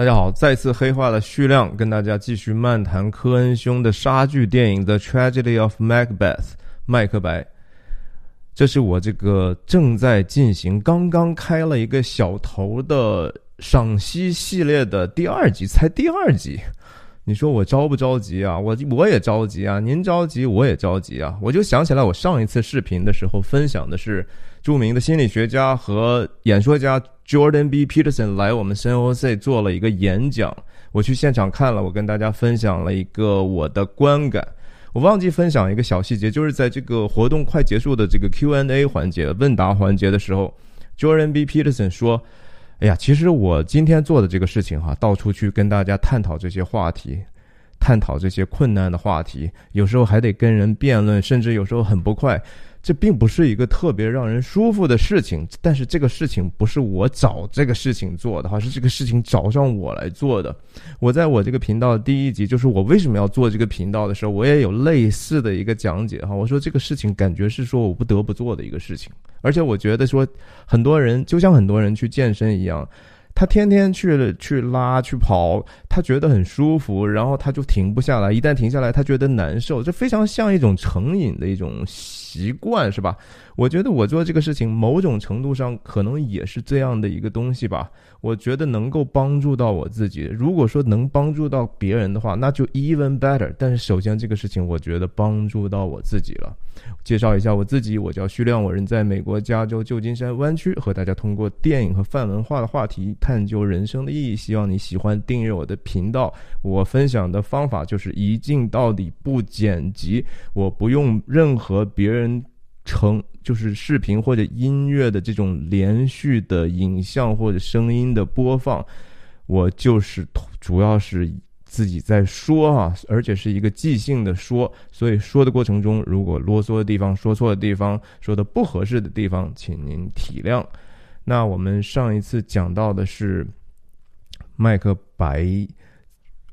大家好，再次黑化的徐亮跟大家继续漫谈科恩兄的杀剧电影《The Tragedy of Macbeth》麦克白。这是我这个正在进行，刚刚开了一个小头的赏析系列的第二集，才第二集。你说我着不着急啊？我我也着急啊！您着急，我也着急啊！我就想起来，我上一次视频的时候分享的是著名的心理学家和演说家 Jordan B. Peterson 来我们 COC 做了一个演讲，我去现场看了，我跟大家分享了一个我的观感。我忘记分享一个小细节，就是在这个活动快结束的这个 Q&A 环节、问答环节的时候，Jordan B. Peterson 说。哎呀，其实我今天做的这个事情哈，到处去跟大家探讨这些话题，探讨这些困难的话题，有时候还得跟人辩论，甚至有时候很不快。这并不是一个特别让人舒服的事情，但是这个事情不是我找这个事情做的哈，是这个事情找上我来做的。我在我这个频道第一集，就是我为什么要做这个频道的时候，我也有类似的一个讲解哈。我说这个事情感觉是说我不得不做的一个事情，而且我觉得说很多人就像很多人去健身一样。他天天去去拉去跑，他觉得很舒服，然后他就停不下来。一旦停下来，他觉得难受，这非常像一种成瘾的一种习惯，是吧？我觉得我做这个事情，某种程度上可能也是这样的一个东西吧。我觉得能够帮助到我自己。如果说能帮助到别人的话，那就 even better。但是首先这个事情，我觉得帮助到我自己了。介绍一下我自己，我叫徐亮，我人在美国加州旧金山湾区，和大家通过电影和泛文化的话题探究人生的意义。希望你喜欢订阅我的频道。我分享的方法就是一镜到底，不剪辑，我不用任何别人。成就是视频或者音乐的这种连续的影像或者声音的播放，我就是主要是自己在说啊，而且是一个即兴的说，所以说的过程中如果啰嗦的地方、说错的地方、说的不合适的地方，请您体谅。那我们上一次讲到的是麦克白。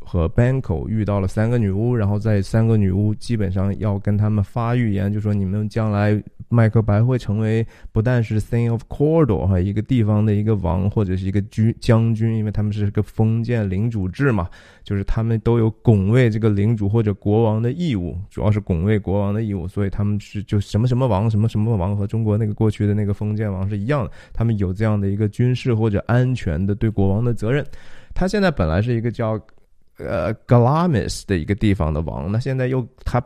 和 Banco 遇到了三个女巫，然后在三个女巫基本上要跟他们发预言，就说你们将来麦克白会成为不但是 Thing of Cordor 哈一个地方的一个王或者是一个军将军，因为他们是个封建领主制嘛，就是他们都有拱卫这个领主或者国王的义务，主要是拱卫国王的义务，所以他们是就什么什么王什么什么王和中国那个过去的那个封建王是一样的，他们有这样的一个军事或者安全的对国王的责任。他现在本来是一个叫。呃，Glamis 的一个地方的王，那现在又他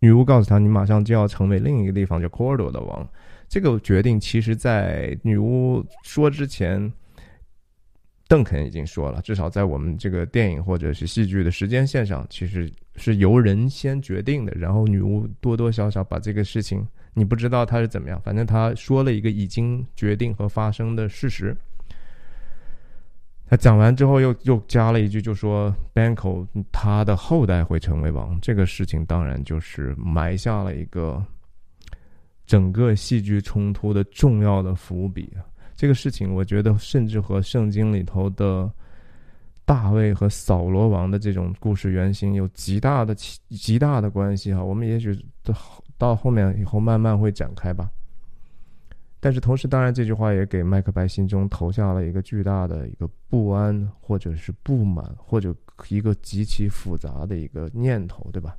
女巫告诉他，你马上就要成为另一个地方叫 Cordo 的王。这个决定其实，在女巫说之前，邓肯已经说了，至少在我们这个电影或者是戏剧的时间线上，其实是由人先决定的，然后女巫多多少少把这个事情，你不知道他是怎么样，反正他说了一个已经决定和发生的事实。他讲完之后，又又加了一句，就说 Banco 他的后代会成为王。这个事情当然就是埋下了一个整个戏剧冲突的重要的伏笔。这个事情，我觉得甚至和圣经里头的大卫和扫罗王的这种故事原型有极大的极大的关系哈。我们也许到到后面以后慢慢会展开吧。但是同时，当然这句话也给麦克白心中投下了一个巨大的一个不安，或者是不满，或者一个极其复杂的一个念头，对吧？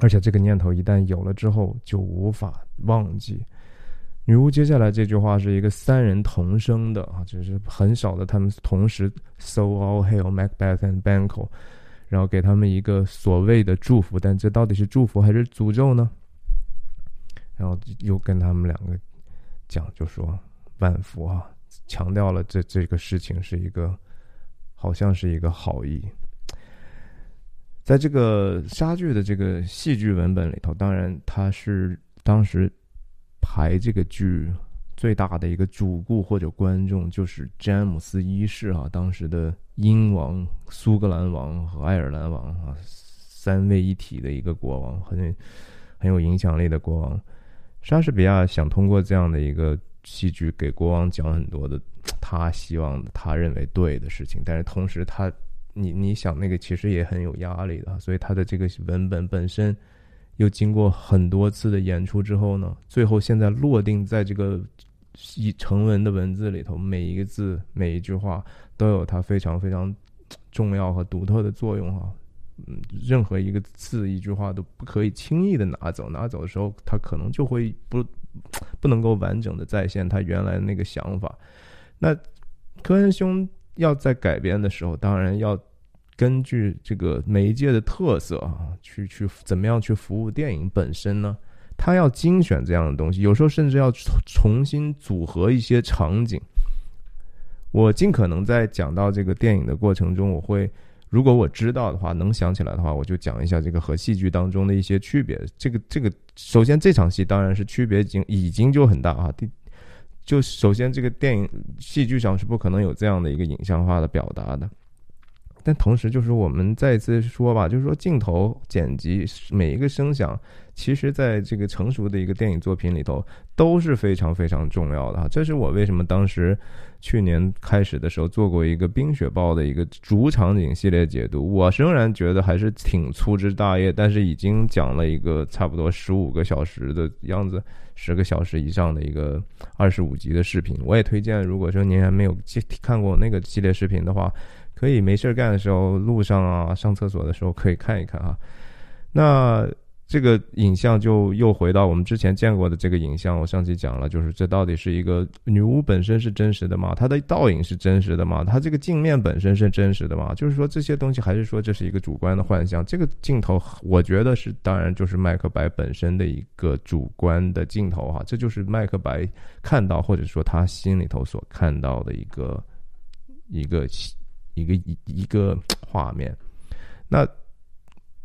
而且这个念头一旦有了之后，就无法忘记。女巫接下来这句话是一个三人同声的啊，就是很少的他们同时 “So all hail Macbeth and Banquo”，然后给他们一个所谓的祝福，但这到底是祝福还是诅咒呢？然后又跟他们两个。讲就说万福啊，强调了这这个事情是一个，好像是一个好意。在这个莎剧的这个戏剧文本里头，当然他是当时排这个剧最大的一个主顾或者观众就是詹姆斯一世啊，当时的英王、苏格兰王和爱尔兰王啊，三位一体的一个国王，很很有影响力的国王。莎士比亚想通过这样的一个戏剧给国王讲很多的他希望、他认为对的事情，但是同时他，你你想那个其实也很有压力的，所以他的这个文本本身又经过很多次的演出之后呢，最后现在落定在这个以成文的文字里头，每一个字、每一句话都有它非常非常重要和独特的作用哈。嗯，任何一个字、一句话都不可以轻易的拿走，拿走的时候，它可能就会不不能够完整的再现他原来那个想法。那科恩兄要在改编的时候，当然要根据这个媒介的特色啊，去去怎么样去服务电影本身呢？他要精选这样的东西，有时候甚至要重新组合一些场景。我尽可能在讲到这个电影的过程中，我会如果我知道的话，能想起来的话，我就讲一下这个和戏剧当中的一些区别。这个这个，首先这场戏当然是区别已经已经就很大啊。第就首先这个电影戏剧上是不可能有这样的一个影像化的表达的。但同时，就是我们再次说吧，就是说镜头剪辑每一个声响，其实在这个成熟的一个电影作品里头都是非常非常重要的哈。这是我为什么当时去年开始的时候做过一个《冰雪暴》的一个主场景系列解读。我仍然觉得还是挺粗枝大叶，但是已经讲了一个差不多十五个小时的样子，十个小时以上的一个二十五集的视频。我也推荐，如果说您还没有看过那个系列视频的话。可以没事干的时候，路上啊，上厕所的时候可以看一看啊。那这个影像就又回到我们之前见过的这个影像。我上期讲了，就是这到底是一个女巫本身是真实的吗？她的倒影是真实的吗？她这个镜面本身是真实的吗？就是说这些东西，还是说这是一个主观的幻象？这个镜头，我觉得是，当然就是麦克白本身的一个主观的镜头哈。这就是麦克白看到，或者说他心里头所看到的一个一个。一个一一个画面，那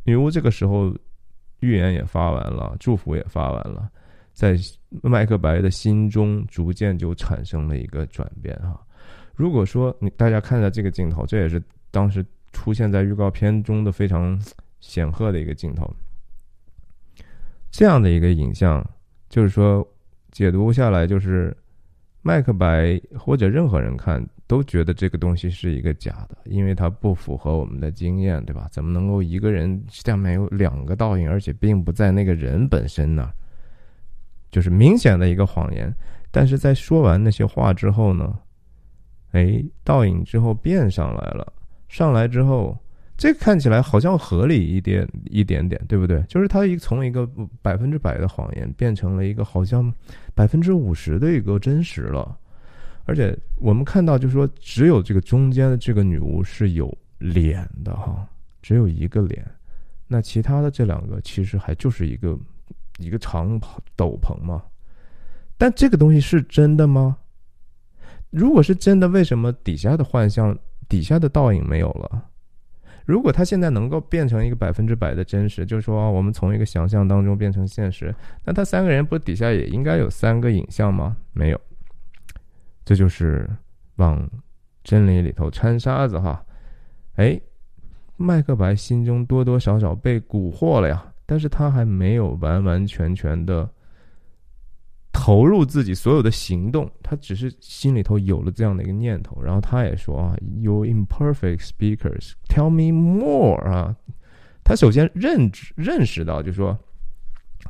女巫这个时候预言也发完了，祝福也发完了，在麦克白的心中逐渐就产生了一个转变哈。如果说你大家看一下这个镜头，这也是当时出现在预告片中的非常显赫的一个镜头，这样的一个影像，就是说解读下来就是麦克白或者任何人看。都觉得这个东西是一个假的，因为它不符合我们的经验，对吧？怎么能够一个人下面有两个倒影，而且并不在那个人本身呢？就是明显的一个谎言。但是在说完那些话之后呢，哎，倒影之后变上来了，上来之后，这看起来好像合理一点一点点，对不对？就是它一从一个百分之百的谎言变成了一个好像百分之五十的一个真实了。而且我们看到，就是说，只有这个中间的这个女巫是有脸的哈，只有一个脸，那其他的这两个其实还就是一个一个长斗篷嘛。但这个东西是真的吗？如果是真的，为什么底下的幻象、底下的倒影没有了？如果它现在能够变成一个百分之百的真实，就是说我们从一个想象当中变成现实，那他三个人不底下也应该有三个影像吗？没有。这就是往真理里头掺沙子哈，哎，麦克白心中多多少少被蛊惑了呀，但是他还没有完完全全的投入自己所有的行动，他只是心里头有了这样的一个念头，然后他也说啊，You imperfect speakers, tell me more 啊，他首先认知认识到，就说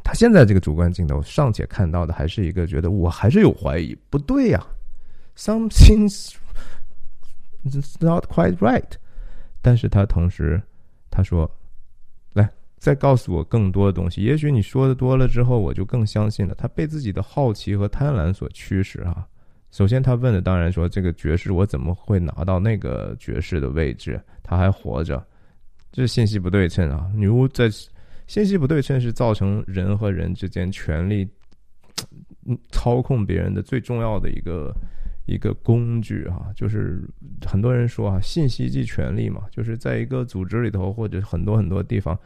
他现在这个主观镜头尚且看到的还是一个觉得我还是有怀疑，不对呀。Something's not quite right，但是他同时他说：“来，再告诉我更多的东西。也许你说的多了之后，我就更相信了。”他被自己的好奇和贪婪所驱使啊。首先，他问的当然说：“这个爵士我怎么会拿到那个爵士的位置？他还活着，这信息不对称啊！女巫在信息不对称是造成人和人之间权力操控别人的最重要的一个。”一个工具哈，就是很多人说啊，信息即权力嘛，就是在一个组织里头或者很多很多地方，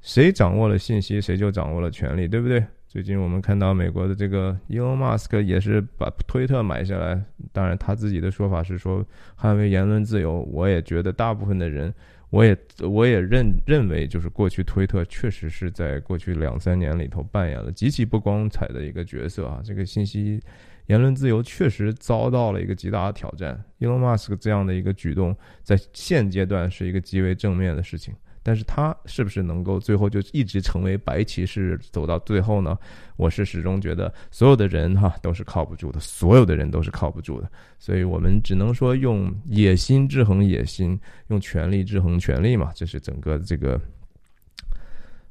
谁掌握了信息，谁就掌握了权力，对不对？最近我们看到美国的这个 Elon Musk 也是把推特买下来，当然他自己的说法是说捍卫言论自由。我也觉得大部分的人，我也我也认认为，就是过去推特确实是在过去两三年里头扮演了极其不光彩的一个角色啊，这个信息。言论自由确实遭到了一个极大的挑战。Elon Musk 这样的一个举动，在现阶段是一个极为正面的事情。但是他是不是能够最后就一直成为白骑士走到最后呢？我是始终觉得所有的人哈都是靠不住的，所有的人都是靠不住的，所以我们只能说用野心制衡野心，用权力制衡权力嘛，这是整个这个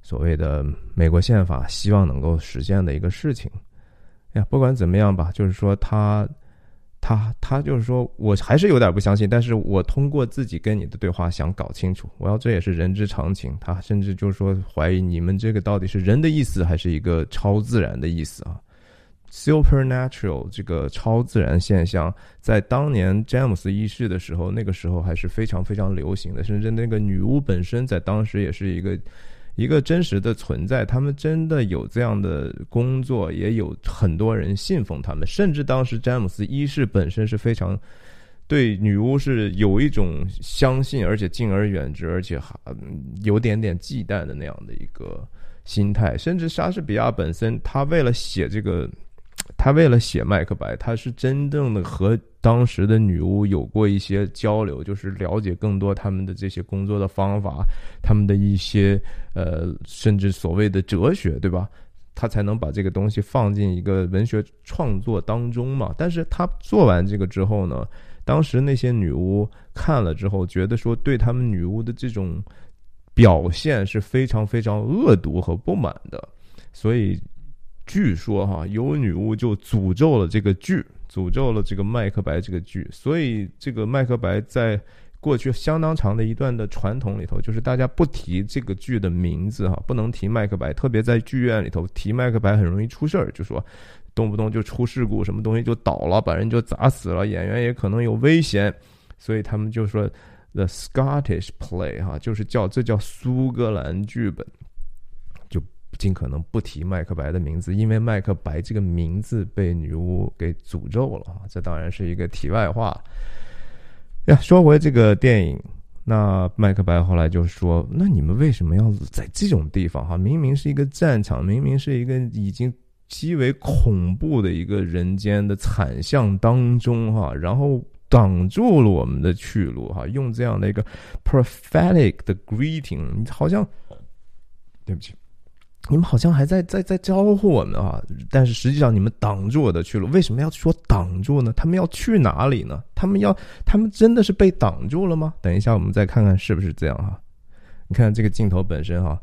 所谓的美国宪法希望能够实现的一个事情。呀，不管怎么样吧，就是说他。他他就是说，我还是有点不相信，但是我通过自己跟你的对话想搞清楚，我要这也是人之常情。他甚至就是说怀疑你们这个到底是人的意思还是一个超自然的意思啊？Supernatural 这个超自然现象，在当年詹姆斯一世的时候，那个时候还是非常非常流行的，甚至那个女巫本身在当时也是一个。一个真实的存在，他们真的有这样的工作，也有很多人信奉他们。甚至当时詹姆斯一世本身是非常对女巫是有一种相信，而且敬而远之，而且还有点点忌惮的那样的一个心态。甚至莎士比亚本身，他为了写这个。他为了写麦克白，他是真正的和当时的女巫有过一些交流，就是了解更多他们的这些工作的方法，他们的一些呃，甚至所谓的哲学，对吧？他才能把这个东西放进一个文学创作当中嘛。但是他做完这个之后呢，当时那些女巫看了之后，觉得说对他们女巫的这种表现是非常非常恶毒和不满的，所以。据说哈，有女巫就诅咒了这个剧，诅咒了这个麦克白这个剧，所以这个麦克白在过去相当长的一段的传统里头，就是大家不提这个剧的名字哈，不能提麦克白，特别在剧院里头提麦克白很容易出事儿，就说动不动就出事故，什么东西就倒了，把人就砸死了，演员也可能有危险，所以他们就说 The Scottish Play 哈，就是叫这叫苏格兰剧本。尽可能不提麦克白的名字，因为麦克白这个名字被女巫给诅咒了！这当然是一个题外话。呀，说回这个电影，那麦克白后来就说：“那你们为什么要在这种地方？哈，明明是一个战场，明明是一个已经极为恐怖的一个人间的惨象当中，哈，然后挡住了我们的去路，哈，用这样的一个 prophetic 的 greeting，好像对不起。”你们好像还在在在招呼我们啊，但是实际上你们挡住我的去路。为什么要说挡住呢？他们要去哪里呢？他们要，他们真的是被挡住了吗？等一下，我们再看看是不是这样哈。你看这个镜头本身哈，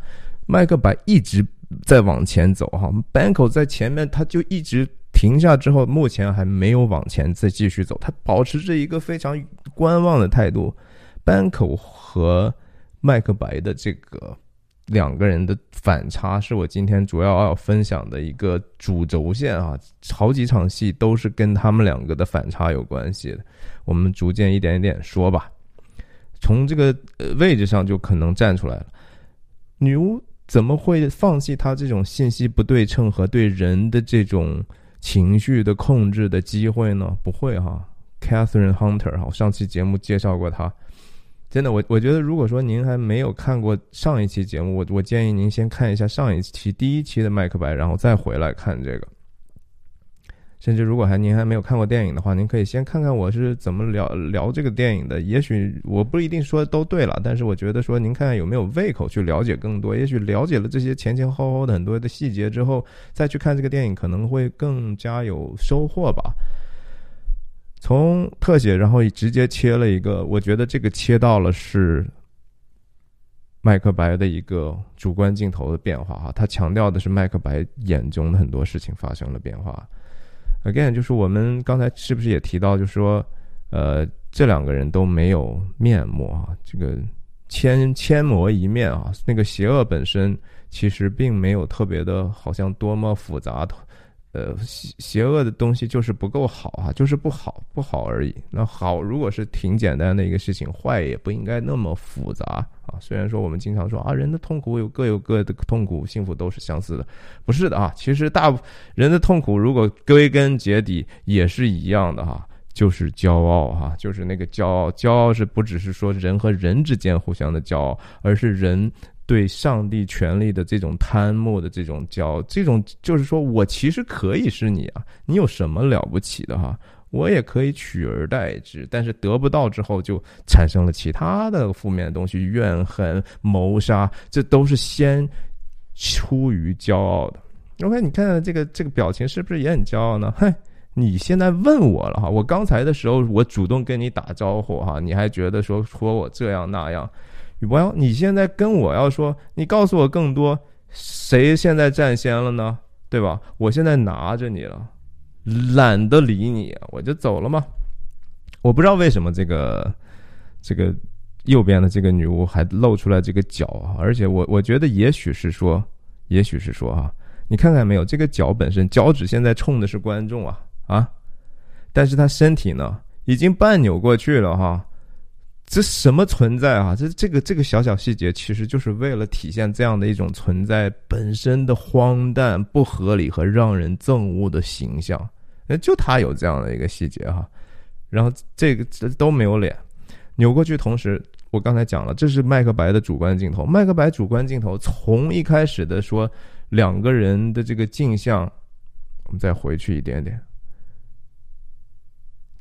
麦克白一直在往前走哈，Banko 在前面，他就一直停下之后，目前还没有往前再继续走，他保持着一个非常观望的态度。，bank 和麦克白的这个。两个人的反差是我今天主要要分享的一个主轴线啊，好几场戏都是跟他们两个的反差有关系的。我们逐渐一点一点说吧。从这个位置上就可能站出来了。女巫怎么会放弃她这种信息不对称和对人的这种情绪的控制的机会呢？不会哈，Catherine Hunter 哈，我上期节目介绍过她。真的，我我觉得，如果说您还没有看过上一期节目，我我建议您先看一下上一期第一期的麦克白，然后再回来看这个。甚至如果还您还没有看过电影的话，您可以先看看我是怎么聊聊这个电影的。也许我不一定说都对了，但是我觉得说您看看有没有胃口去了解更多。也许了解了这些前前后后的很多的细节之后，再去看这个电影，可能会更加有收获吧。从特写，然后直接切了一个，我觉得这个切到了是麦克白的一个主观镜头的变化哈，他强调的是麦克白眼中的很多事情发生了变化。Again，就是我们刚才是不是也提到，就说，呃，这两个人都没有面目啊，这个千千磨一面啊，那个邪恶本身其实并没有特别的，好像多么复杂的。呃，邪邪恶的东西就是不够好啊，就是不好，不好而已。那好，如果是挺简单的一个事情，坏也不应该那么复杂啊。虽然说我们经常说啊，人的痛苦有各有各的痛苦，幸福都是相似的，不是的啊。其实大人的痛苦，如果归根结底也是一样的哈，就是骄傲哈，就是那个骄傲。骄傲是不只是说人和人之间互相的骄傲，而是人。对上帝权力的这种贪慕的这种骄傲，这种就是说我其实可以是你啊，你有什么了不起的哈？我也可以取而代之，但是得不到之后就产生了其他的负面的东西，怨恨、谋杀，这都是先出于骄傲的。OK，你看这个这个表情是不是也很骄傲呢？嘿，你现在问我了哈，我刚才的时候我主动跟你打招呼哈，你还觉得说说我这样那样，宇博要你现在跟我要说，你告诉我更多，谁现在占先了呢？对吧？我现在拿着你了。懒得理你，我就走了嘛。我不知道为什么这个这个右边的这个女巫还露出来这个脚啊，而且我我觉得也许是说，也许是说啊，你看看没有，这个脚本身脚趾现在冲的是观众啊啊，但是她身体呢已经半扭过去了哈。这什么存在啊？这这个这个小小细节，其实就是为了体现这样的一种存在本身的荒诞、不合理和让人憎恶的形象。那就他有这样的一个细节哈。然后这个这都没有脸，扭过去。同时，我刚才讲了，这是麦克白的主观镜头。麦克白主观镜头从一开始的说两个人的这个镜像，我们再回去一点点。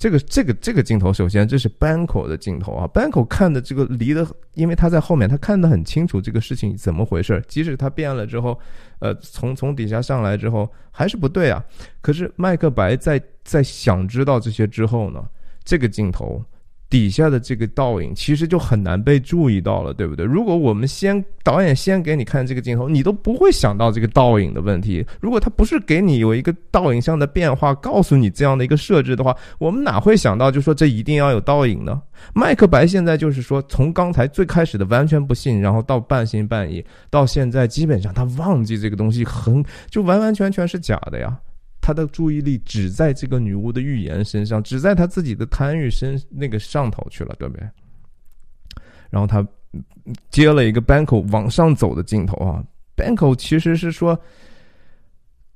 这个这个这个镜头，首先这是 Banco 的镜头啊，Banco 看的这个离的，因为他在后面，他看得很清楚这个事情怎么回事。即使他变了之后，呃，从从底下上来之后还是不对啊。可是麦克白在在想知道这些之后呢，这个镜头。底下的这个倒影其实就很难被注意到了，对不对？如果我们先导演先给你看这个镜头，你都不会想到这个倒影的问题。如果他不是给你有一个倒影像的变化，告诉你这样的一个设置的话，我们哪会想到就说这一定要有倒影呢？麦克白现在就是说，从刚才最开始的完全不信，然后到半信半疑，到现在基本上他忘记这个东西，很就完完全全是假的呀。他的注意力只在这个女巫的预言身上，只在他自己的贪欲身那个上头去了，对不对？然后他接了一个 Banco 往上走的镜头啊，Banco 其实是说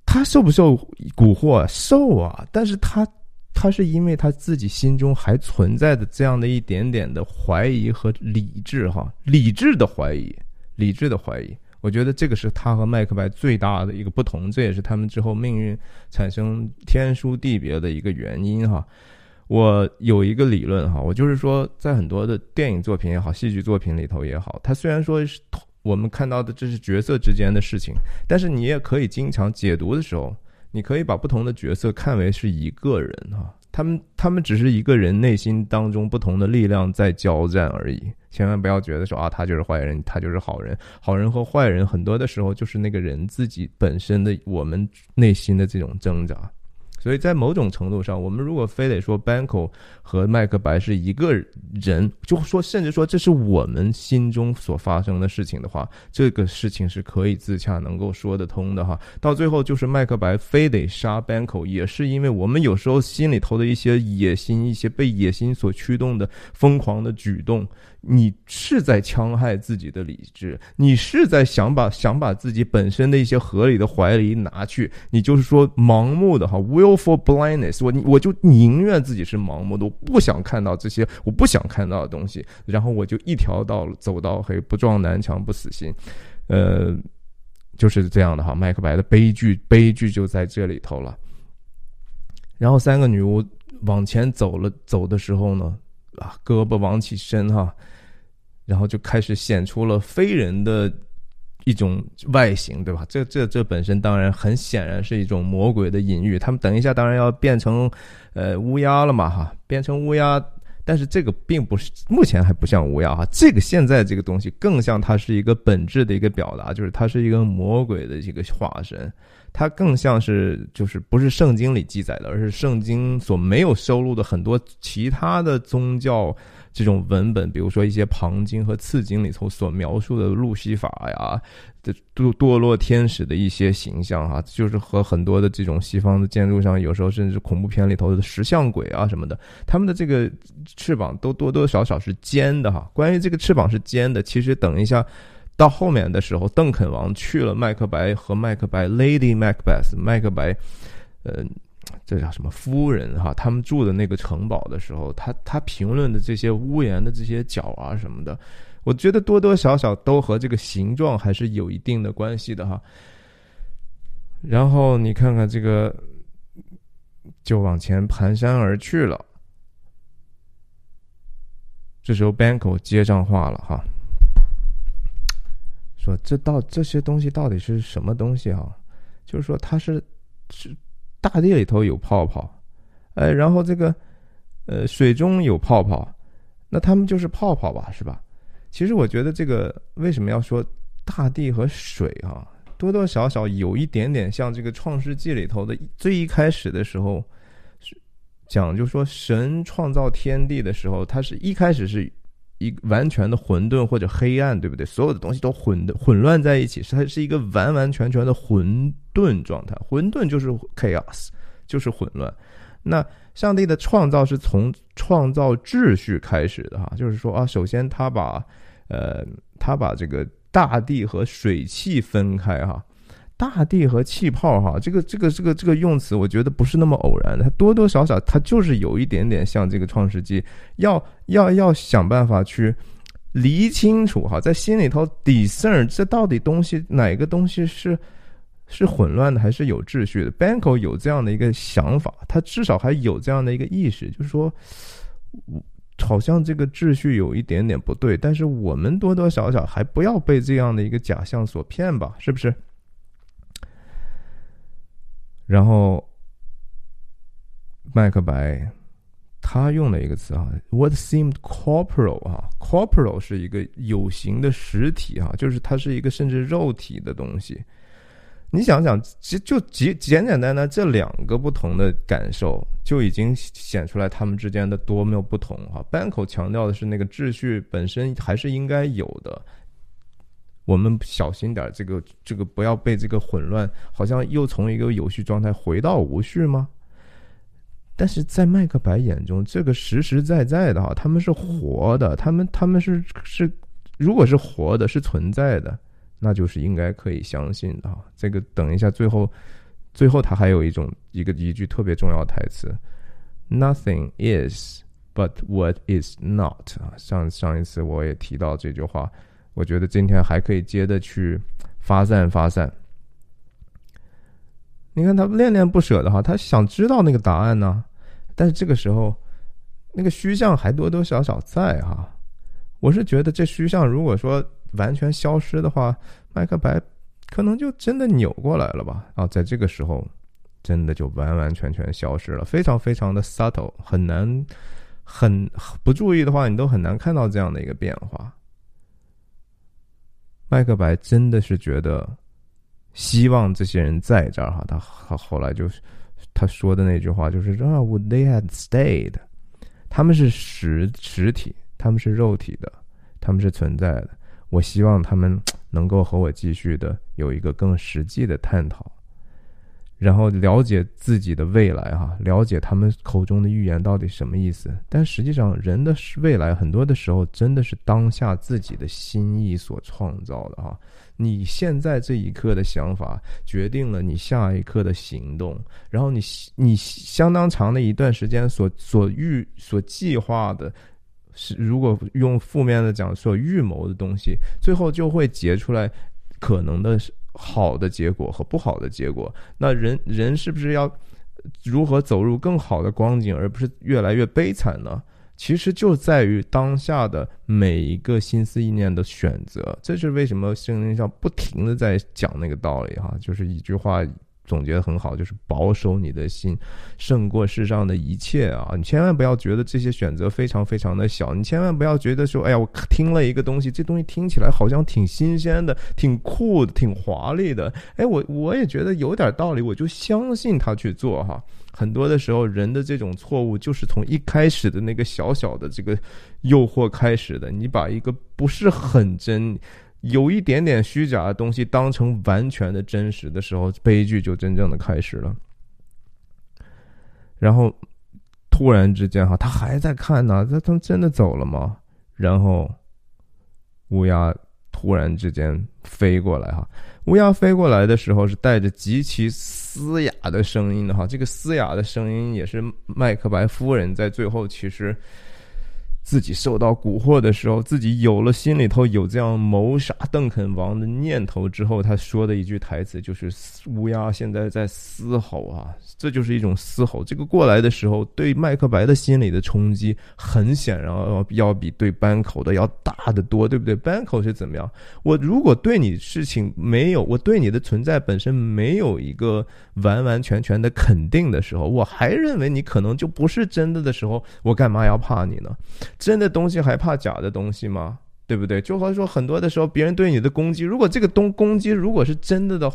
他受不受蛊惑？受啊！但是他他是因为他自己心中还存在的这样的一点点的怀疑和理智哈，理智的怀疑，理智的怀疑。我觉得这个是他和麦克白最大的一个不同，这也是他们之后命运产生天书地别的一个原因哈。我有一个理论哈，我就是说，在很多的电影作品也好，戏剧作品里头也好，它虽然说是我们看到的这是角色之间的事情，但是你也可以经常解读的时候，你可以把不同的角色看为是一个人哈。他们他们只是一个人内心当中不同的力量在交战而已，千万不要觉得说啊，他就是坏人，他就是好人，好人和坏人很多的时候就是那个人自己本身的我们内心的这种挣扎。所以在某种程度上，我们如果非得说 Banco 和麦克白是一个人，就说甚至说这是我们心中所发生的事情的话，这个事情是可以自洽、能够说得通的哈。到最后，就是麦克白非得杀 Banco，也是因为我们有时候心里头的一些野心、一些被野心所驱动的疯狂的举动。你是在戕害自己的理智，你是在想把想把自己本身的一些合理的怀疑拿去，你就是说盲目的哈，willful blindness，我我就宁愿自己是盲目的，我不想看到这些我不想看到的东西，然后我就一条道走到黑，不撞南墙不死心，呃，就是这样的哈，麦克白的悲剧悲剧就在这里头了。然后三个女巫往前走了走的时候呢，啊，胳膊往起伸哈。然后就开始显出了非人的一种外形，对吧？这这这本身当然很显然是一种魔鬼的隐喻。他们等一下当然要变成呃乌鸦了嘛，哈，变成乌鸦。但是这个并不是目前还不像乌鸦哈，这个现在这个东西更像它是一个本质的一个表达，就是它是一个魔鬼的一个化身。它更像是就是不是圣经里记载的，而是圣经所没有收录的很多其他的宗教。这种文本，比如说一些旁经和次经里头所描述的路西法呀这堕堕落天使的一些形象哈，就是和很多的这种西方的建筑上，有时候甚至恐怖片里头的石像鬼啊什么的，他们的这个翅膀都多多少少是尖的哈。关于这个翅膀是尖的，其实等一下到后面的时候，邓肯王去了麦克白和麦克白 Lady Macbeth 麦克白，呃。这叫什么夫人哈？他们住的那个城堡的时候，他他评论的这些屋檐的这些角啊什么的，我觉得多多少少都和这个形状还是有一定的关系的哈。然后你看看这个就往前蹒跚而去了。这时候 Banco 接上话了哈，说这到这些东西到底是什么东西哈？就是说它是是大地里头有泡泡，哎，然后这个呃水中有泡泡，那它们就是泡泡吧，是吧？其实我觉得这个为什么要说大地和水啊？多多少少有一点点像这个《创世纪》里头的最一开始的时候，讲就说神创造天地的时候，它是一开始是一完全的混沌或者黑暗，对不对？所有的东西都混的混乱在一起，它是一个完完全全的混沌状态。混沌就是 chaos，就是混乱。那上帝的创造是从创造秩序开始的哈，就是说啊，首先他把呃他把这个。大地和水汽分开哈，大地和气泡哈，这个这个这个这个用词，我觉得不是那么偶然的，它多多少少它就是有一点点像这个创世纪，要要要想办法去理清楚哈，在心里头 discern 这到底东西哪个东西是是混乱的还是有秩序的？Banko 有这样的一个想法，他至少还有这样的一个意识，就是说，好像这个秩序有一点点不对，但是我们多多少少还不要被这样的一个假象所骗吧，是不是？然后，麦克白他用了一个词啊，What seemed corporal 啊，corporal 是一个有形的实体啊，就是它是一个甚至肉体的东西。你想想，就就简简简单单这两个不同的感受，就已经显出来他们之间的多么不同哈。Banko 强调的是那个秩序本身还是应该有的，我们小心点，这个这个不要被这个混乱，好像又从一个有序状态回到无序吗？但是在麦克白眼中，这个实实在在的哈，他们是活的，他们他们是是，如果是活的，是存在的。那就是应该可以相信的哈。这个等一下，最后，最后他还有一种一个一句特别重要台词：“Nothing is but what is not。”啊，上上一次我也提到这句话，我觉得今天还可以接着去发散发散。你看他恋恋不舍的哈，他想知道那个答案呢，但是这个时候，那个虚像还多多少少在哈。我是觉得这虚像如果说。完全消失的话，麦克白可能就真的扭过来了吧？啊，在这个时候，真的就完完全全消失了，非常非常的 subtle，很难，很不注意的话，你都很难看到这样的一个变化。麦克白真的是觉得希望这些人在这儿哈，他他后来就是他说的那句话就是啊，Would they had stayed？他们是实实体，他们是肉体的，他们是存在的。我希望他们能够和我继续的有一个更实际的探讨，然后了解自己的未来哈，了解他们口中的预言到底什么意思。但实际上，人的未来很多的时候真的是当下自己的心意所创造的哈。你现在这一刻的想法决定了你下一刻的行动，然后你你相当长的一段时间所所预所计划的。是，如果用负面的讲所预谋的东西，最后就会结出来可能的好的结果和不好的结果。那人人是不是要如何走入更好的光景，而不是越来越悲惨呢？其实就在于当下的每一个心思意念的选择。这是为什么圣经上不停的在讲那个道理哈，就是一句话。总结的很好，就是保守你的心，胜过世上的一切啊！你千万不要觉得这些选择非常非常的小，你千万不要觉得说，哎呀，我听了一个东西，这东西听起来好像挺新鲜的、挺酷的、挺华丽的，哎，我我也觉得有点道理，我就相信他去做哈。很多的时候，人的这种错误就是从一开始的那个小小的这个诱惑开始的，你把一个不是很真。有一点点虚假的东西当成完全的真实的时候，悲剧就真正的开始了。然后突然之间，哈，他还在看呢，他他真的走了吗？然后乌鸦突然之间飞过来，哈，乌鸦飞过来的时候是带着极其嘶哑的声音的，哈，这个嘶哑的声音也是麦克白夫人在最后其实。自己受到蛊惑的时候，自己有了心里头有这样谋杀邓肯王的念头之后，他说的一句台词就是：“乌鸦现在在嘶吼啊！”这就是一种嘶吼。这个过来的时候，对麦克白的心理的冲击，很显然要要比对班口的要大得多，对不对？班口是怎么样？我如果对你事情没有，我对你的存在本身没有一个完完全全的肯定的时候，我还认为你可能就不是真的的时候，我干嘛要怕你呢？真的东西还怕假的东西吗？对不对？就好像说很多的时候，别人对你的攻击，如果这个东攻击如果是真的的，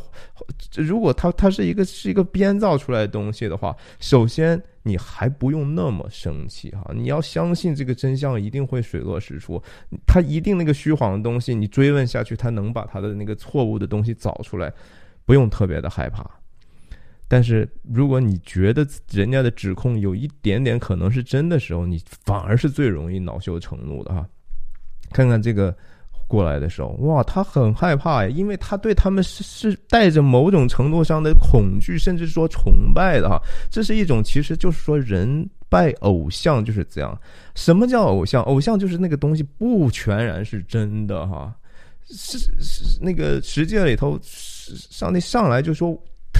如果它它是一个是一个编造出来的东西的话，首先你还不用那么生气哈，你要相信这个真相一定会水落石出，他一定那个虚晃的东西，你追问下去，他能把他的那个错误的东西找出来，不用特别的害怕。但是，如果你觉得人家的指控有一点点可能是真的时候，你反而是最容易恼羞成怒的哈。看看这个过来的时候，哇，他很害怕呀，因为他对他们是是带着某种程度上的恐惧，甚至说崇拜的哈。这是一种，其实就是说人拜偶像就是这样。什么叫偶像？偶像就是那个东西不全然是真的哈。是是那个世界里头，上帝上来就说。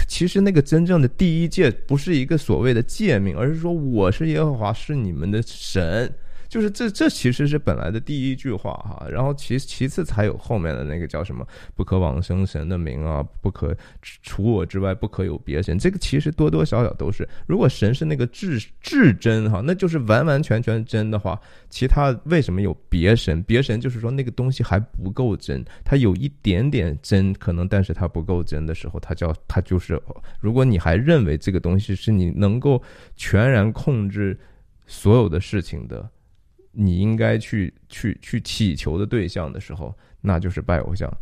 其实那个真正的第一诫不是一个所谓的诫命，而是说我是耶和华，是你们的神。就是这，这其实是本来的第一句话哈，然后其其次才有后面的那个叫什么“不可往生神的名啊，不可除我之外不可有别神”。这个其实多多少少都是，如果神是那个至至真哈，那就是完完全全真的话，其他为什么有别神？别神就是说那个东西还不够真，它有一点点真可能，但是它不够真的时候，它叫它就是。如果你还认为这个东西是你能够全然控制所有的事情的。你应该去去去祈求的对象的时候，那就是拜偶像。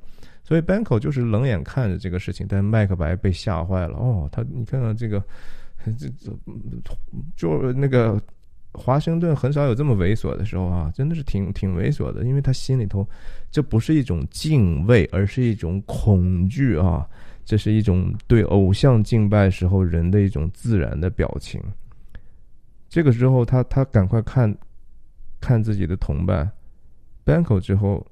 所以 Banco 就是冷眼看着这个事情，但麦克白被吓坏了。哦，他你看看这个，这这就那个华盛顿很少有这么猥琐的时候啊，真的是挺挺猥琐的，因为他心里头这不是一种敬畏，而是一种恐惧啊，这是一种对偶像敬拜时候人的一种自然的表情。这个时候，他他赶快看。看自己的同伴，Banco 之后，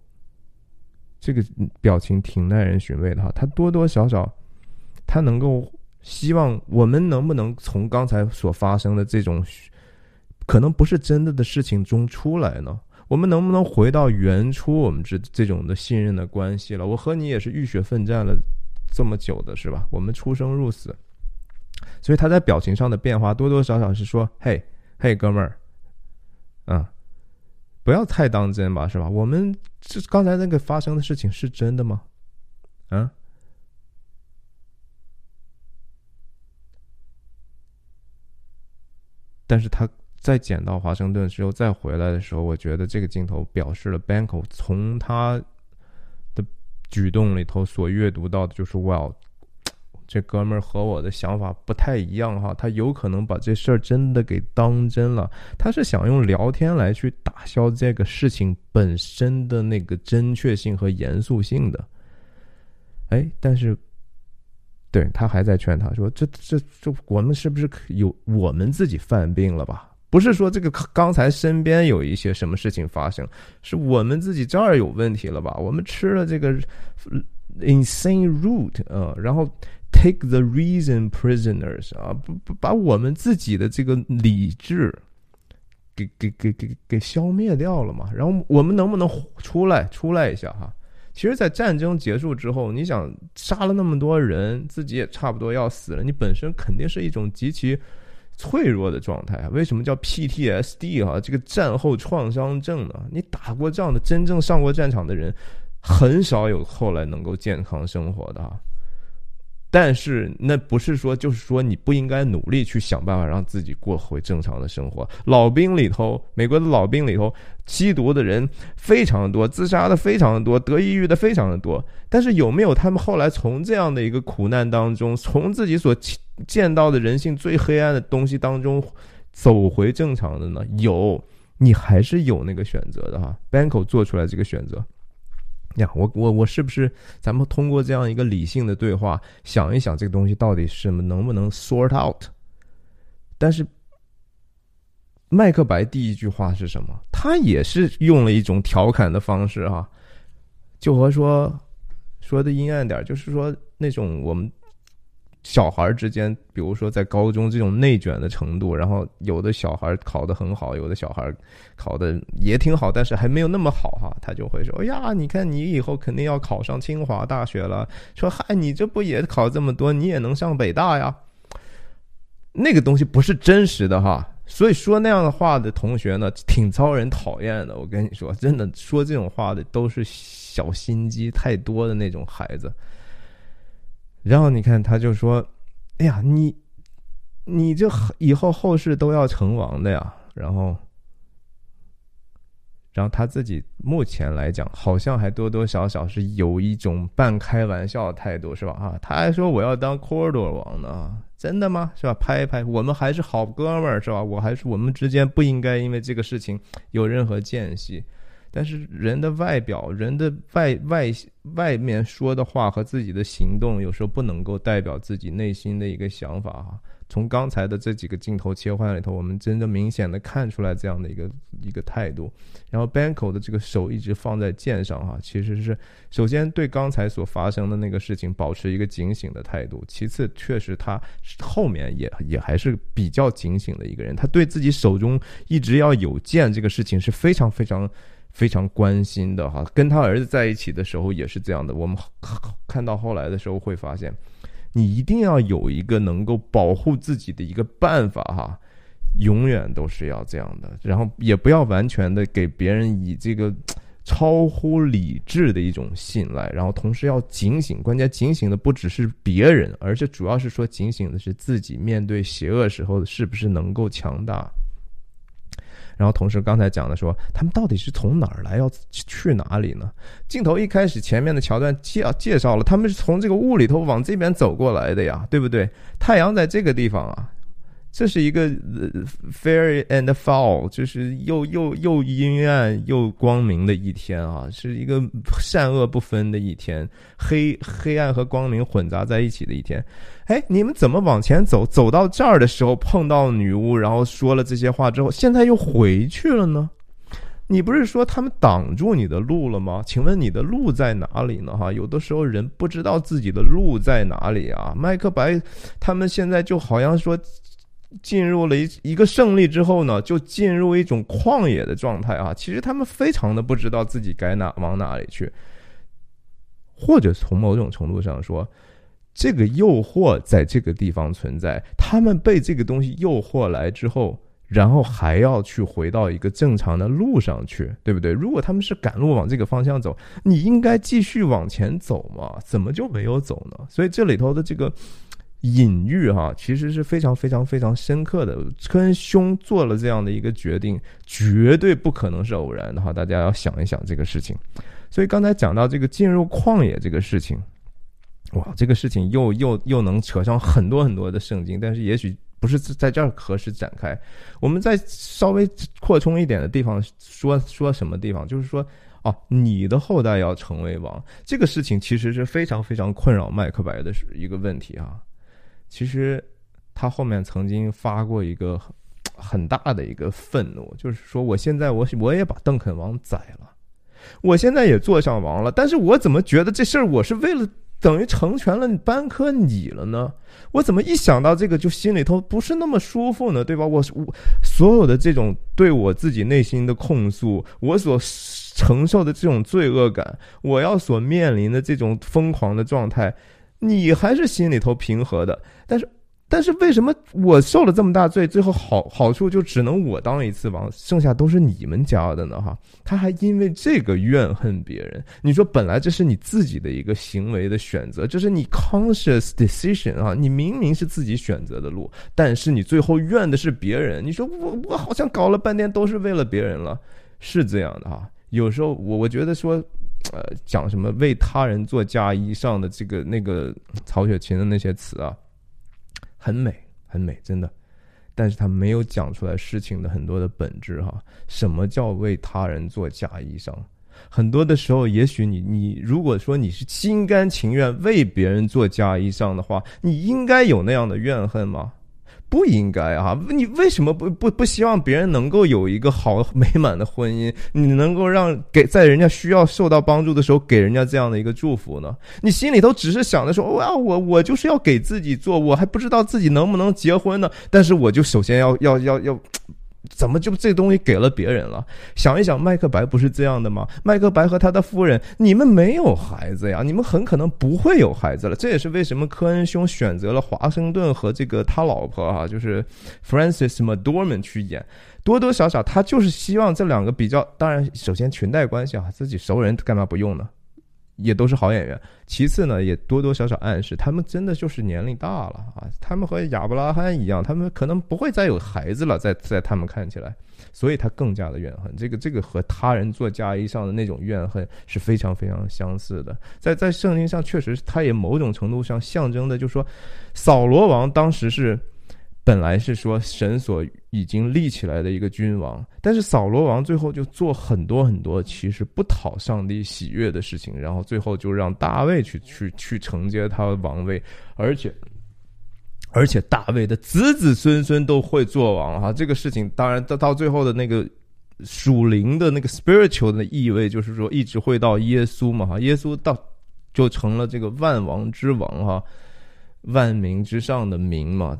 这个表情挺耐人寻味的哈。他多多少少，他能够希望我们能不能从刚才所发生的这种可能不是真的的事情中出来呢？我们能不能回到原初我们这这种的信任的关系了？我和你也是浴血奋战了这么久的是吧？我们出生入死，所以他在表情上的变化多多少少是说：“嘿，嘿，哥们儿，”不要太当真吧，是吧？我们这刚才那个发生的事情是真的吗？啊？但是他在捡到华盛顿之后再回来的时候，我觉得这个镜头表示了 Banko 从他的举动里头所阅读到的就是 Well。这哥们儿和我的想法不太一样哈，他有可能把这事儿真的给当真了。他是想用聊天来去打消这个事情本身的那个真确性和严肃性的。哎，但是，对他还在劝他说：“这这这，我们是不是有我们自己犯病了吧？不是说这个刚才身边有一些什么事情发生，是我们自己这儿有问题了吧？我们吃了这个 insane root 啊，然后。” Take the reason prisoners 啊，不不把我们自己的这个理智给给给给给消灭掉了嘛？然后我们能不能出来出来一下哈？其实，在战争结束之后，你想杀了那么多人，自己也差不多要死了，你本身肯定是一种极其脆弱的状态啊。为什么叫 PTSD 哈？这个战后创伤症呢？你打过仗的，真正上过战场的人，很少有后来能够健康生活的哈。但是那不是说，就是说你不应该努力去想办法让自己过回正常的生活。老兵里头，美国的老兵里头，吸毒的人非常多，自杀的非常的多，得抑郁的非常的多。但是有没有他们后来从这样的一个苦难当中，从自己所见到的人性最黑暗的东西当中走回正常的呢？有，你还是有那个选择的哈。Banko 做出来这个选择。呀，我我我是不是咱们通过这样一个理性的对话，想一想这个东西到底是能不能 sort out？但是麦克白第一句话是什么？他也是用了一种调侃的方式哈，就和说说的阴暗点，就是说那种我们。小孩之间，比如说在高中这种内卷的程度，然后有的小孩考得很好，有的小孩考的也挺好，但是还没有那么好哈，他就会说：“哎呀，你看你以后肯定要考上清华大学了。”说：“嗨，你这不也考这么多，你也能上北大呀？”那个东西不是真实的哈，所以说那样的话的同学呢，挺遭人讨厌的。我跟你说，真的说这种话的都是小心机太多的那种孩子。然后你看，他就说：“哎呀，你，你这以后后世都要成王的呀。”然后，然后他自己目前来讲，好像还多多少少是有一种半开玩笑的态度，是吧？啊，他还说我要当 Corridor 王呢，真的吗？是吧？拍一拍，我们还是好哥们儿，是吧？我还是我们之间不应该因为这个事情有任何间隙。但是人的外表，人的外外外面说的话和自己的行动，有时候不能够代表自己内心的一个想法哈。从刚才的这几个镜头切换里头，我们真的明显的看出来这样的一个一个态度。然后 Banko 的这个手一直放在剑上哈，其实是首先对刚才所发生的那个事情保持一个警醒的态度。其次，确实他后面也也还是比较警醒的一个人，他对自己手中一直要有剑这个事情是非常非常。非常关心的哈，跟他儿子在一起的时候也是这样的。我们 看到后来的时候会发现，你一定要有一个能够保护自己的一个办法哈，永远都是要这样的。然后也不要完全的给别人以这个超乎理智的一种信赖，然后同时要警醒。关键警醒的不只是别人，而且主要是说警醒的是自己面对邪恶时候是不是能够强大。然后同时，刚才讲的说，他们到底是从哪儿来，要去哪里呢？镜头一开始前面的桥段介介绍了，他们是从这个雾里头往这边走过来的呀，对不对？太阳在这个地方啊。这是一个 fair and foul，就是又又又阴暗又光明的一天啊，是一个善恶不分的一天，黑黑暗和光明混杂在一起的一天。哎，你们怎么往前走？走到这儿的时候碰到女巫，然后说了这些话之后，现在又回去了呢？你不是说他们挡住你的路了吗？请问你的路在哪里呢？哈，有的时候人不知道自己的路在哪里啊。麦克白他们现在就好像说。进入了一一个胜利之后呢，就进入一种旷野的状态啊！其实他们非常的不知道自己该哪往哪里去，或者从某种程度上说，这个诱惑在这个地方存在，他们被这个东西诱惑来之后，然后还要去回到一个正常的路上去，对不对？如果他们是赶路往这个方向走，你应该继续往前走嘛，怎么就没有走呢？所以这里头的这个。隐喻哈，其实是非常非常非常深刻的。科恩兄做了这样的一个决定，绝对不可能是偶然的哈。大家要想一想这个事情。所以刚才讲到这个进入旷野这个事情，哇，这个事情又又又能扯上很多很多的圣经，但是也许不是在这儿合适展开。我们在稍微扩充一点的地方说说什么地方，就是说哦，你的后代要成为王，这个事情其实是非常非常困扰麦克白的一个问题啊。其实，他后面曾经发过一个很大的一个愤怒，就是说，我现在我我也把邓肯王宰了，我现在也坐上王了，但是我怎么觉得这事儿我是为了等于成全了班科你了呢？我怎么一想到这个就心里头不是那么舒服呢？对吧？我我所有的这种对我自己内心的控诉，我所承受的这种罪恶感，我要所面临的这种疯狂的状态。你还是心里头平和的，但是，但是为什么我受了这么大罪，最后好好处就只能我当一次王，剩下都是你们家的呢？哈，他还因为这个怨恨别人。你说本来这是你自己的一个行为的选择，这是你 conscious decision 啊，你明明是自己选择的路，但是你最后怨的是别人。你说我我好像搞了半天都是为了别人了，是这样的哈。有时候我我觉得说。呃，讲什么为他人做嫁衣上的这个那个曹雪芹的那些词啊，很美很美，真的。但是他没有讲出来事情的很多的本质哈。什么叫为他人做嫁衣裳？很多的时候，也许你你如果说你是心甘情愿为别人做嫁衣裳的话，你应该有那样的怨恨吗？不应该啊！你为什么不不不希望别人能够有一个好美满的婚姻？你能够让给在人家需要受到帮助的时候给人家这样的一个祝福呢？你心里头只是想着说，哇，我我就是要给自己做，我还不知道自己能不能结婚呢，但是我就首先要要要要。怎么就这东西给了别人了？想一想，麦克白不是这样的吗？麦克白和他的夫人，你们没有孩子呀，你们很可能不会有孩子了。这也是为什么科恩兄选择了华盛顿和这个他老婆啊，就是 Francis McDormand 去演。多多少少，他就是希望这两个比较，当然，首先裙带关系啊，自己熟人干嘛不用呢？也都是好演员。其次呢，也多多少少暗示他们真的就是年龄大了啊。他们和亚伯拉罕一样，他们可能不会再有孩子了，在在他们看起来，所以他更加的怨恨。这个这个和他人做嫁衣上的那种怨恨是非常非常相似的。在在圣经上，确实他也某种程度上象征的，就是说，扫罗王当时是。本来是说神所已经立起来的一个君王，但是扫罗王最后就做很多很多其实不讨上帝喜悦的事情，然后最后就让大卫去去去承接他的王位，而且而且大卫的子子孙孙都会做王哈。这个事情当然到到最后的那个属灵的那个 spiritual 的意味，就是说一直会到耶稣嘛哈，耶稣到就成了这个万王之王哈，万民之上的民嘛。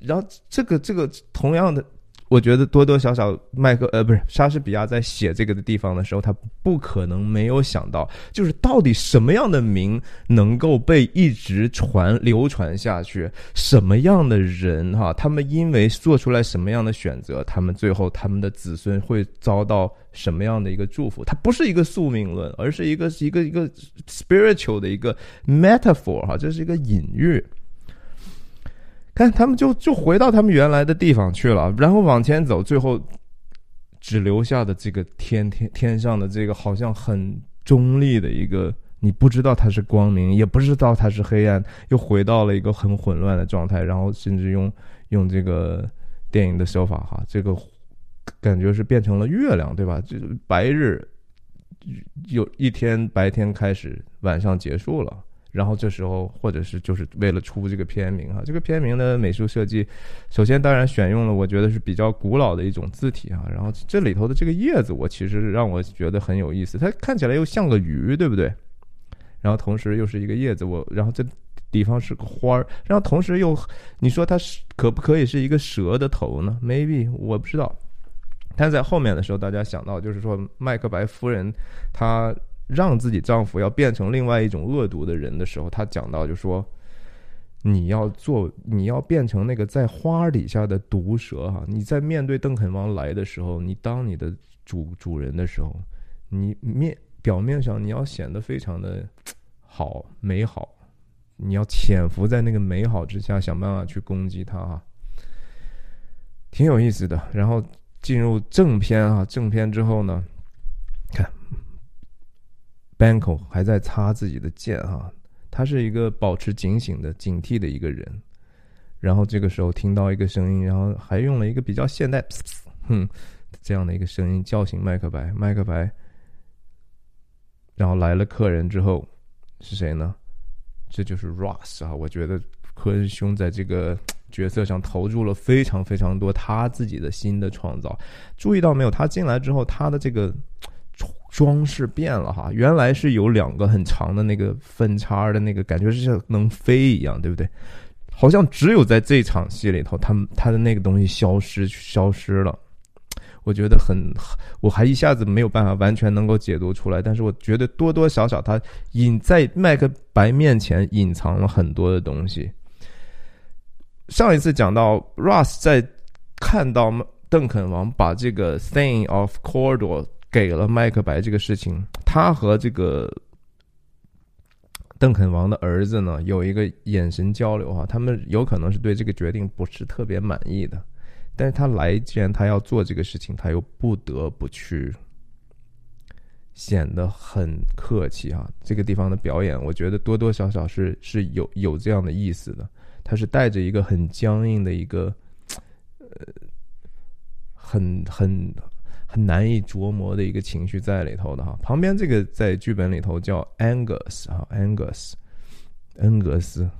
然后这个这个同样的，我觉得多多少少麦克呃不是莎士比亚在写这个的地方的时候，他不可能没有想到，就是到底什么样的名能够被一直传流传下去，什么样的人哈，他们因为做出来什么样的选择，他们最后他们的子孙会遭到什么样的一个祝福？它不是一个宿命论，而是一个一个一个 spiritual 的一个 metaphor 哈，这是一个隐喻。但，他们就就回到他们原来的地方去了，然后往前走，最后只留下的这个天天天上的这个好像很中立的一个，你不知道它是光明，也不知道它是黑暗，又回到了一个很混乱的状态。然后甚至用用这个电影的手法哈，这个感觉是变成了月亮，对吧？就白日有一天白天开始，晚上结束了。然后这时候，或者是就是为了出这个片名哈，这个片名的美术设计，首先当然选用了我觉得是比较古老的一种字体啊。然后这里头的这个叶子，我其实让我觉得很有意思，它看起来又像个鱼，对不对？然后同时又是一个叶子，我然后这地方是个花儿，然后同时又你说它是可不可以是一个蛇的头呢？Maybe 我不知道。但在后面的时候，大家想到就是说麦克白夫人她。让自己丈夫要变成另外一种恶毒的人的时候，他讲到就说：“你要做，你要变成那个在花底下的毒蛇哈！你在面对邓肯王来的时候，你当你的主主人的时候，你面表面上你要显得非常的好美好，你要潜伏在那个美好之下，想办法去攻击他哈，挺有意思的。然后进入正片啊，正片之后呢，看。” Banko 还在擦自己的剑哈，他是一个保持警醒的、警惕的一个人。然后这个时候听到一个声音，然后还用了一个比较现代，哼，这样的一个声音叫醒麦克白。麦克白，然后来了客人之后是谁呢？这就是 Ross 啊！我觉得科恩兄在这个 角色上投入了非常非常多他自己的新的创造。注意到没有？他进来之后，他的这个。装饰变了哈，原来是有两个很长的那个分叉的那个感觉，是像能飞一样，对不对？好像只有在这场戏里头，他他的那个东西消失消失了。我觉得很，我还一下子没有办法完全能够解读出来，但是我觉得多多少少他隐在麦克白面前隐藏了很多的东西。上一次讲到 Ross 在看到邓肯王把这个 Thing of Cordor。给了麦克白这个事情，他和这个邓肯王的儿子呢有一个眼神交流哈，他们有可能是对这个决定不是特别满意的，但是他来既然他要做这个事情，他又不得不去，显得很客气哈。这个地方的表演，我觉得多多少少是是有有这样的意思的，他是带着一个很僵硬的一个，呃，很很。很难以琢磨的一个情绪在里头的哈，旁边这个在剧本里头叫 Angus 哈，Angus，恩格斯，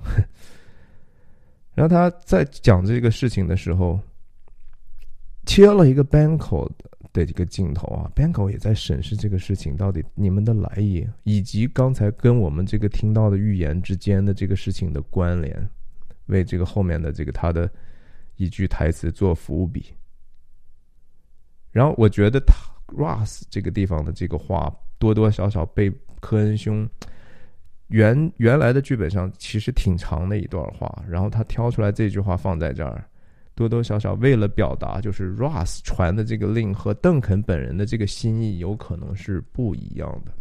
然后他在讲这个事情的时候，切了一个 Banco 的一个镜头啊，Banco 也在审视这个事情到底你们的来意，以及刚才跟我们这个听到的预言之间的这个事情的关联，为这个后面的这个他的一句台词做伏笔。然后我觉得他 Russ 这个地方的这个话多多少少被科恩兄。原原来的剧本上其实挺长的一段话，然后他挑出来这句话放在这儿，多多少少为了表达，就是 Ross 传的这个令和邓肯本人的这个心意有可能是不一样的。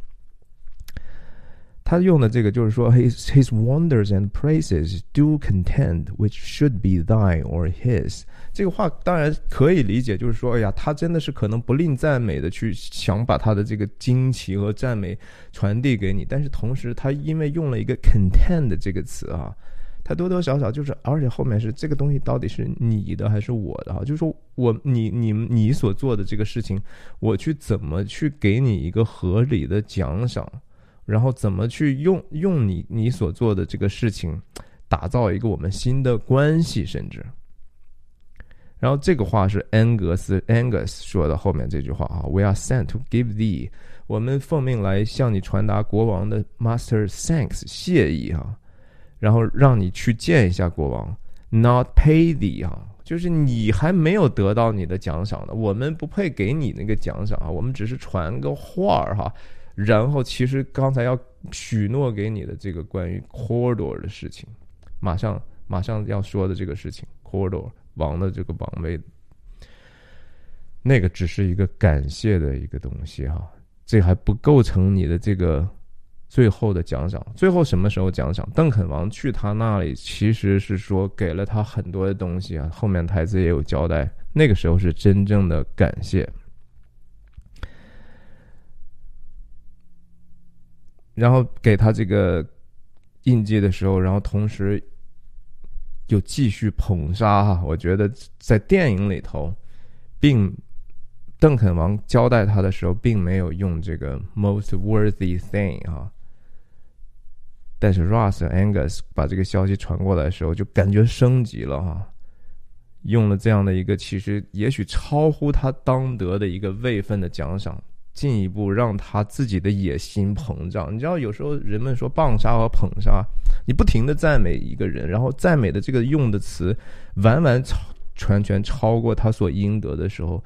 他用的这个就是说，his his wonders and praises do contend which should be thine or his。这个话当然可以理解，就是说，哎呀，他真的是可能不吝赞美的去想把他的这个惊奇和赞美传递给你，但是同时他因为用了一个 contend 这个词啊，他多多少少就是，而且后面是这个东西到底是你的还是我的哈？就是说我你你你所做的这个事情，我去怎么去给你一个合理的奖赏？然后怎么去用用你你所做的这个事情，打造一个我们新的关系，甚至。然后这个话是安格斯 Angus 说的后面这句话啊，We are sent to give thee，我们奉命来向你传达国王的 Master thanks 谢意啊，然后让你去见一下国王，Not pay thee 哈，就是你还没有得到你的奖赏呢，我们不配给你那个奖赏啊，我们只是传个话儿哈。然后，其实刚才要许诺给你的这个关于 Corridor 的事情，马上马上要说的这个事情，Corridor 王的这个王位，那个只是一个感谢的一个东西哈，这还不构成你的这个最后的奖赏。最后什么时候奖赏？邓肯王去他那里，其实是说给了他很多的东西啊，后面台词也有交代，那个时候是真正的感谢。然后给他这个印记的时候，然后同时又继续捧杀哈。我觉得在电影里头，并邓肯王交代他的时候，并没有用这个 most worthy thing 啊。但是 Ross Angus 把这个消息传过来的时候，就感觉升级了哈，用了这样的一个其实也许超乎他当得的一个位分的奖赏。进一步让他自己的野心膨胀。你知道，有时候人们说棒杀和捧杀，你不停的赞美一个人，然后赞美的这个用的词完完全全超过他所应得的时候，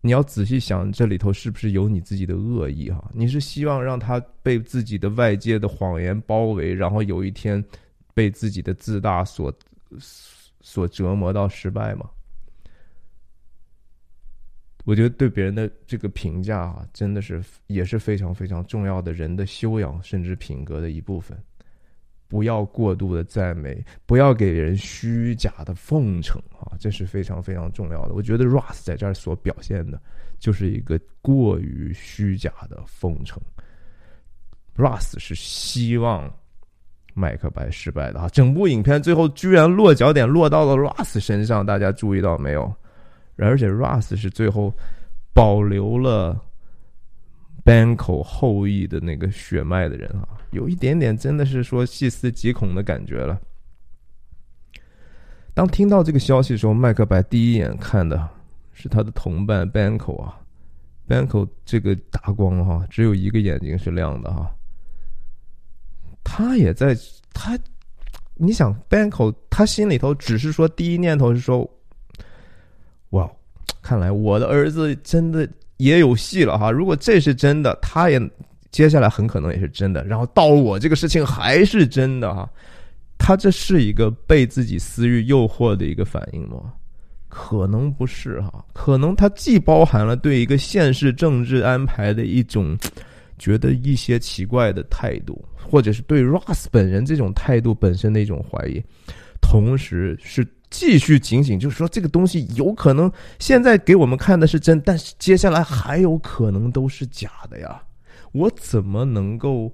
你要仔细想，这里头是不是有你自己的恶意？哈，你是希望让他被自己的外界的谎言包围，然后有一天被自己的自大所所折磨到失败吗？我觉得对别人的这个评价啊，真的是也是非常非常重要的人的修养甚至品格的一部分。不要过度的赞美，不要给人虚假的奉承啊，这是非常非常重要的。我觉得 Russ 在这儿所表现的，就是一个过于虚假的奉承。Russ 是希望麦克白失败的啊，整部影片最后居然落脚点落到了 Russ 身上，大家注意到没有？而且 Russ 是最后保留了 Banco 后裔的那个血脉的人啊，有一点点真的是说细思极恐的感觉了。当听到这个消息的时候，麦克白第一眼看的是他的同伴 Banco 啊，Banco 这个大光哈，只有一个眼睛是亮的哈，他也在他，你想 Banco 他心里头只是说第一念头是说。哇，看来我的儿子真的也有戏了哈！如果这是真的，他也接下来很可能也是真的。然后到我这个事情还是真的哈，他这是一个被自己私欲诱惑的一个反应吗？可能不是哈，可能他既包含了对一个现实政治安排的一种觉得一些奇怪的态度，或者是对 Ross 本人这种态度本身的一种怀疑，同时是。继续警醒，就是说这个东西有可能现在给我们看的是真，但是接下来还有可能都是假的呀。我怎么能够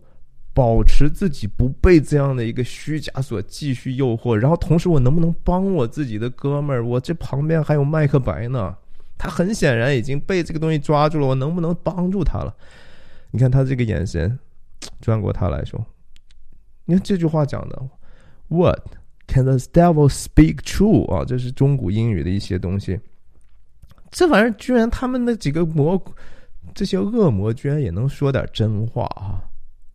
保持自己不被这样的一个虚假所继续诱惑？然后同时，我能不能帮我自己的哥们儿？我这旁边还有麦克白呢，他很显然已经被这个东西抓住了。我能不能帮助他了？你看他这个眼神，转过他来说，你看这句话讲的，What？Can the devil speak true？啊，这是中古英语的一些东西。这玩意儿居然他们那几个魔，这些恶魔居然也能说点真话啊！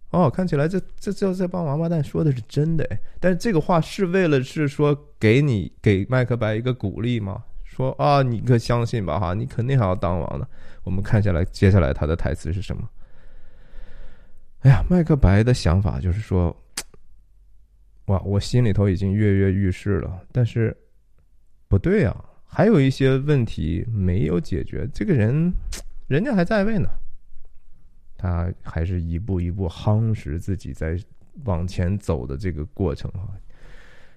哦，看起来这这这这帮王八蛋说的是真的哎。但是这个话是为了是说给你给麦克白一个鼓励吗？说啊，你可相信吧哈，你肯定还要当王的。我们看下来，接下来他的台词是什么？哎呀，麦克白的想法就是说，哇，我心里头已经跃跃欲试了，但是不对呀，还有一些问题没有解决。这个人，人家还在位呢，他还是一步一步夯实自己在往前走的这个过程哈。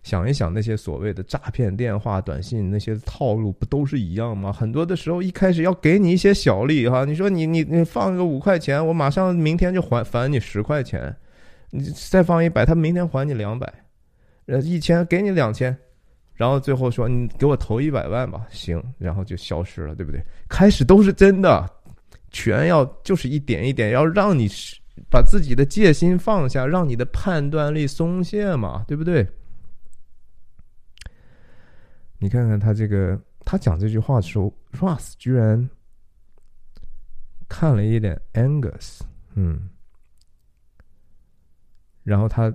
想一想那些所谓的诈骗电话、短信那些套路，不都是一样吗？很多的时候一开始要给你一些小利哈，你说你你你放个五块钱，我马上明天就还返你十块钱，你再放一百，他明天还你两百，呃一千给你两千，然后最后说你给我投一百万吧，行，然后就消失了，对不对？开始都是真的，全要就是一点一点要让你把自己的戒心放下，让你的判断力松懈嘛，对不对？你看看他这个，他讲这句话的时候，Russ 居然看了一点 Angus，嗯，然后他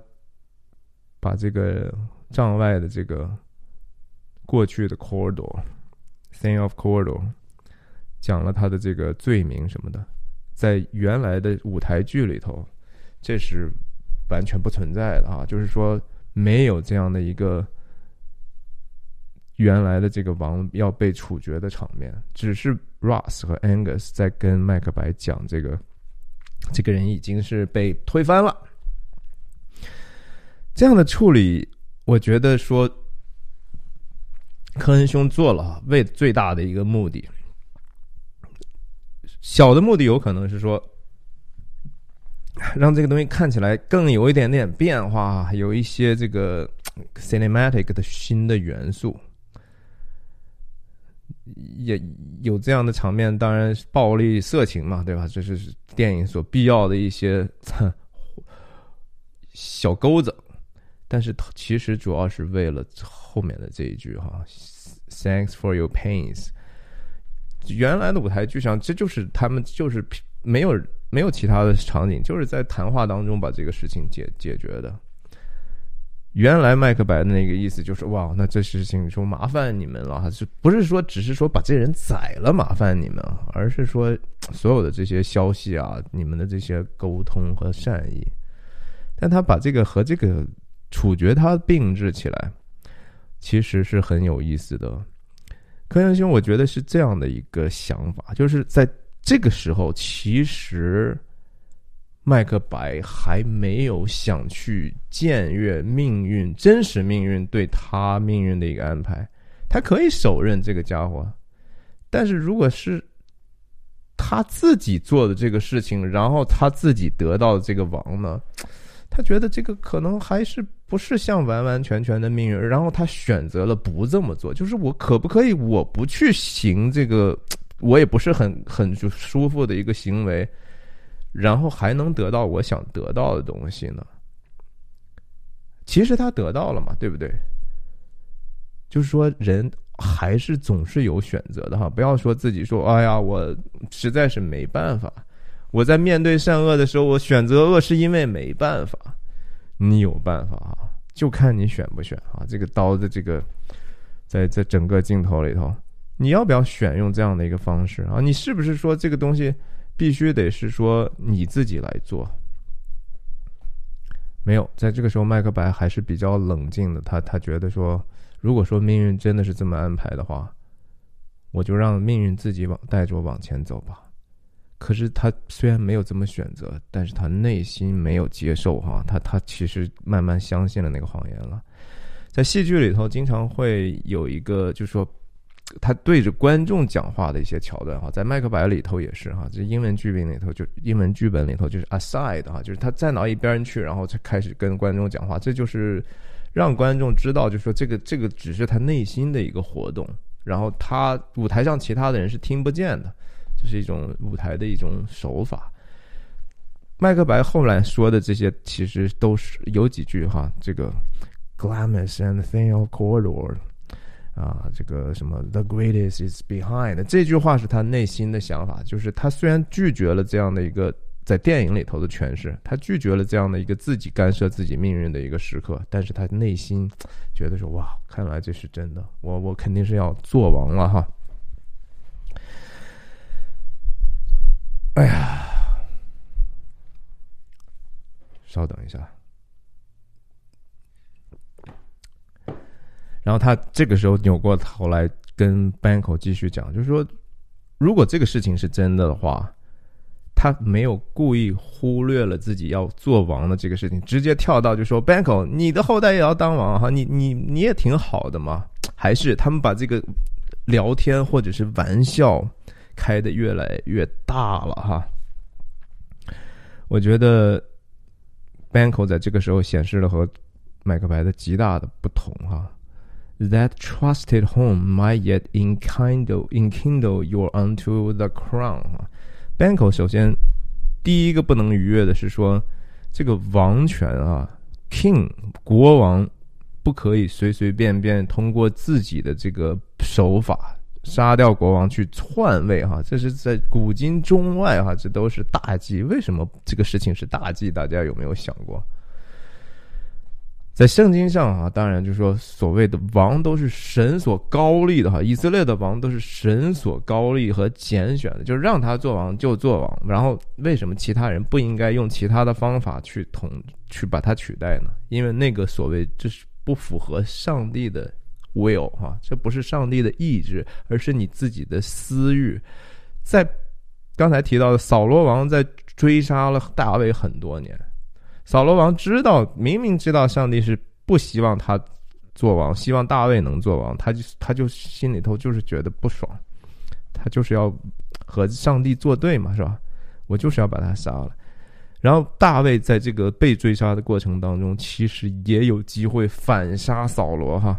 把这个帐外的这个过去的 Corridor，Thing of Corridor，讲了他的这个罪名什么的，在原来的舞台剧里头，这是完全不存在的啊，就是说没有这样的一个。原来的这个王要被处决的场面，只是 Ross 和 Angus 在跟麦克白讲这个，这个人已经是被推翻了。这样的处理，我觉得说，科恩兄做了为最大的一个目的，小的目的有可能是说，让这个东西看起来更有一点点变化，有一些这个 cinematic 的新的元素。也有这样的场面，当然暴力、色情嘛，对吧？这是电影所必要的一些小钩子。但是其实主要是为了后面的这一句哈，“Thanks for your pains”。原来的舞台剧上，这就是他们就是没有没有其他的场景，就是在谈话当中把这个事情解解决的。原来麦克白的那个意思就是哇，那这事情说麻烦你们了，是不是说只是说把这人宰了麻烦你们，而是说所有的这些消息啊，你们的这些沟通和善意，但他把这个和这个处决他并置起来，其实是很有意思的。柯阳兄，我觉得是这样的一个想法，就是在这个时候，其实。麦克白还没有想去僭越命运，真实命运对他命运的一个安排，他可以手刃这个家伙。但是如果是他自己做的这个事情，然后他自己得到这个王呢，他觉得这个可能还是不是像完完全全的命运，然后他选择了不这么做，就是我可不可以我不去行这个，我也不是很很就舒服的一个行为。然后还能得到我想得到的东西呢？其实他得到了嘛，对不对？就是说，人还是总是有选择的哈。不要说自己说，哎呀，我实在是没办法。我在面对善恶的时候，我选择恶是因为没办法。你有办法啊，就看你选不选啊。这个刀的这个，在在整个镜头里头，你要不要选用这样的一个方式啊？你是不是说这个东西？必须得是说你自己来做，没有在这个时候，麦克白还是比较冷静的。他他觉得说，如果说命运真的是这么安排的话，我就让命运自己往带着我往前走吧。可是他虽然没有这么选择，但是他内心没有接受哈，他他其实慢慢相信了那个谎言了。在戏剧里头，经常会有一个，就是说。他对着观众讲话的一些桥段哈，在《麦克白》里头也是哈，这英文剧本里头就英文剧本里头就是 aside 哈，就是他站到一边去，然后才开始跟观众讲话，这就是让观众知道，就说这个这个只是他内心的一个活动，然后他舞台上其他的人是听不见的，是一种舞台的一种手法。麦克白后来说的这些，其实都是有几句哈，这个 glamours and thin of corridor。啊，这个什么 “the greatest is behind” 这句话是他内心的想法，就是他虽然拒绝了这样的一个在电影里头的诠释，他拒绝了这样的一个自己干涉自己命运的一个时刻，但是他内心觉得说：“哇，看来这是真的，我我肯定是要做王了哈。”哎呀，稍等一下。然后他这个时候扭过头来跟 Banko 继续讲，就是说，如果这个事情是真的的话，他没有故意忽略了自己要做王的这个事情，直接跳到就说 Banko，你的后代也要当王哈，你你你也挺好的嘛。还是他们把这个聊天或者是玩笑开的越来越大了哈。我觉得 Banko 在这个时候显示了和麦克白的极大的不同哈。That trusted home might yet enkindle enkindle your unto the crown 啊，Banco 首先第一个不能逾越的是说，这个王权啊，King 国王不可以随随便便通过自己的这个手法杀掉国王去篡位哈，这是在古今中外哈，这都是大忌。为什么这个事情是大忌？大家有没有想过？在圣经上啊，当然就是说，所谓的王都是神所高立的哈。以色列的王都是神所高立和拣选的，就是让他做王就做王。然后为什么其他人不应该用其他的方法去统去把他取代呢？因为那个所谓这是不符合上帝的 will 哈，这不是上帝的意志，而是你自己的私欲。在刚才提到的扫罗王在追杀了大卫很多年。扫罗王知道，明明知道上帝是不希望他做王，希望大卫能做王，他就他就心里头就是觉得不爽，他就是要和上帝作对嘛，是吧？我就是要把他杀了。然后大卫在这个被追杀的过程当中，其实也有机会反杀扫罗哈。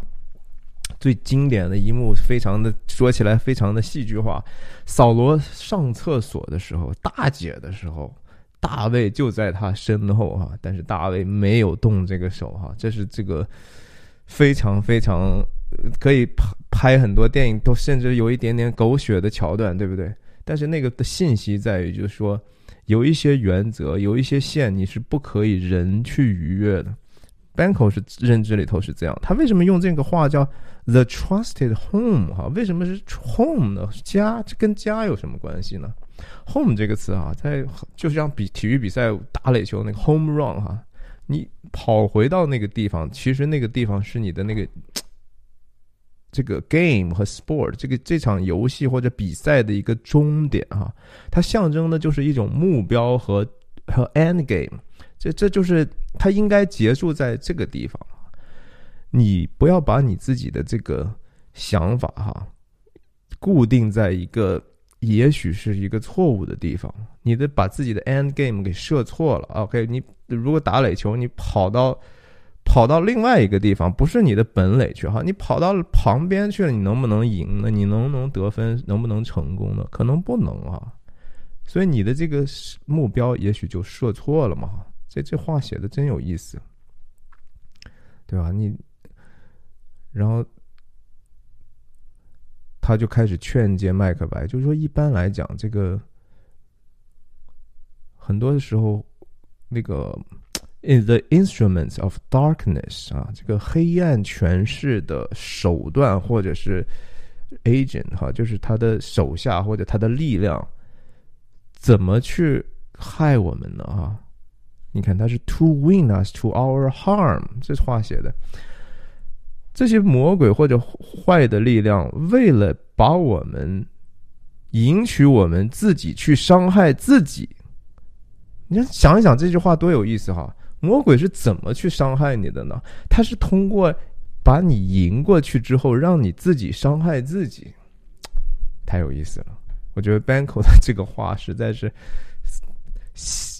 最经典的一幕，非常的说起来非常的戏剧化，扫罗上厕所的时候，大姐的时候。大卫就在他身后哈，但是大卫没有动这个手哈，这是这个非常非常可以拍拍很多电影都甚至有一点点狗血的桥段，对不对？但是那个的信息在于，就是说有一些原则，有一些线你是不可以人去逾越的。Banko 是认知里头是这样，他为什么用这个话叫 the trusted home 哈？为什么是 home 呢？家这跟家有什么关系呢？home 这个词啊，在就像比体育比赛打垒球那个 home run 哈，你跑回到那个地方，其实那个地方是你的那个这个 game 和 sport 这个这场游戏或者比赛的一个终点哈，它象征的就是一种目标和和 end game，这这就是它应该结束在这个地方。你不要把你自己的这个想法哈，固定在一个。也许是一个错误的地方，你的把自己的 end game 给设错了。OK，你如果打垒球，你跑到跑到另外一个地方，不是你的本垒去哈，你跑到旁边去了，你能不能赢呢？你能不能得分？能不能成功呢？可能不能啊。所以你的这个目标也许就设错了嘛。这这话写的真有意思，对吧？你然后。他就开始劝诫麦克白，就是说，一般来讲，这个很多的时候，那个 in the instruments of darkness 啊，这个黑暗权势的手段或者是 agent 哈，就是他的手下或者他的力量，怎么去害我们呢？哈，你看，他是 to win us to our harm，这话写的。这些魔鬼或者坏的力量，为了把我们引取我们自己去伤害自己，你想一想这句话多有意思哈！魔鬼是怎么去伤害你的呢？他是通过把你赢过去之后，让你自己伤害自己，太有意思了。我觉得 Banko 的这个话实在是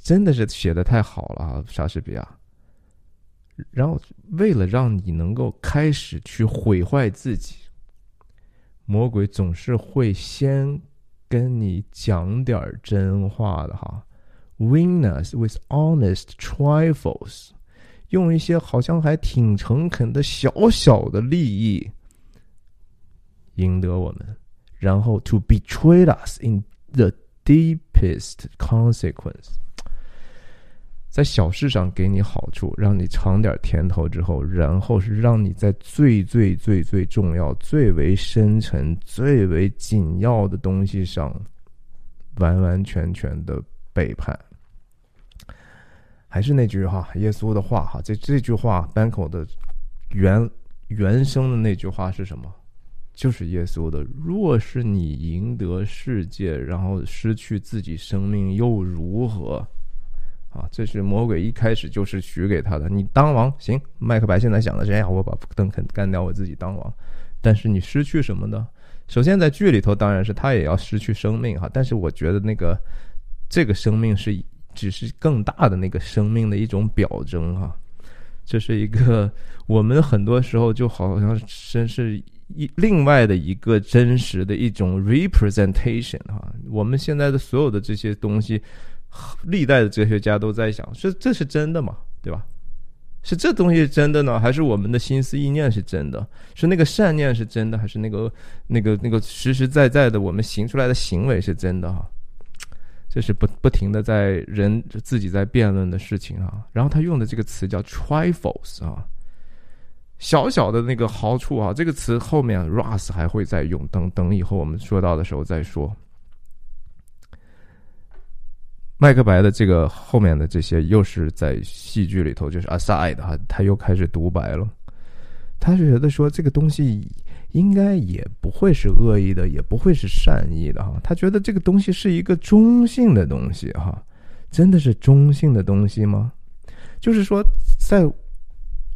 真的是写的太好了啊，莎士比亚。然后，为了让你能够开始去毁坏自己，魔鬼总是会先跟你讲点真话的哈。Win us with honest trifles, 用一些好像还挺诚恳的小小的利益赢得我们，然后 to betray us in the deepest consequence，在小事上给你好处，让你尝点甜头之后，然后是让你在最最最最重要、最为深沉、最为紧要的东西上完完全全的背叛。还是那句哈，耶稣的话哈，这这句话 b a n k o 的原原生的那句话是什么？就是耶稣的：“若是你赢得世界，然后失去自己生命，又如何？”啊，这是魔鬼一开始就是许给他的。你当王行，麦克白现在想的是：哎呀，我把邓肯干掉，我自己当王。但是你失去什么呢？首先在剧里头，当然是他也要失去生命哈。但是我觉得那个这个生命是。只是更大的那个生命的一种表征哈，这是一个我们很多时候就好像真是一另外的一个真实的一种 representation 哈。我们现在的所有的这些东西，历代的哲学家都在想：说这是真的吗？对吧？是这东西是真的呢，还是我们的心思意念是真的？是那个善念是真的，还是那个那个那个实实在在的我们行出来的行为是真的哈？这是不不停的在人自己在辩论的事情啊，然后他用的这个词叫 trifles 啊，小小的那个好处啊，这个词后面 Russ 还会再用，等等以后我们说到的时候再说。麦克白的这个后面的这些又是在戏剧里头就是 aside 哈，他又开始独白了，他是觉得说这个东西。应该也不会是恶意的，也不会是善意的哈。他觉得这个东西是一个中性的东西哈，真的是中性的东西吗？就是说，在。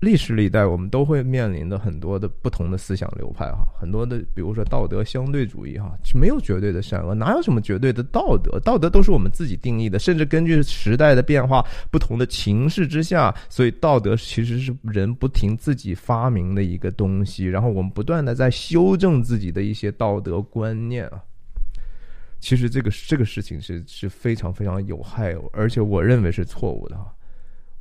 历史历代，我们都会面临的很多的不同的思想流派哈，很多的，比如说道德相对主义哈，没有绝对的善恶，哪有什么绝对的道德？道德都是我们自己定义的，甚至根据时代的变化、不同的情势之下，所以道德其实是人不停自己发明的一个东西，然后我们不断的在修正自己的一些道德观念啊。其实这个这个事情是是非常非常有害，而且我认为是错误的哈。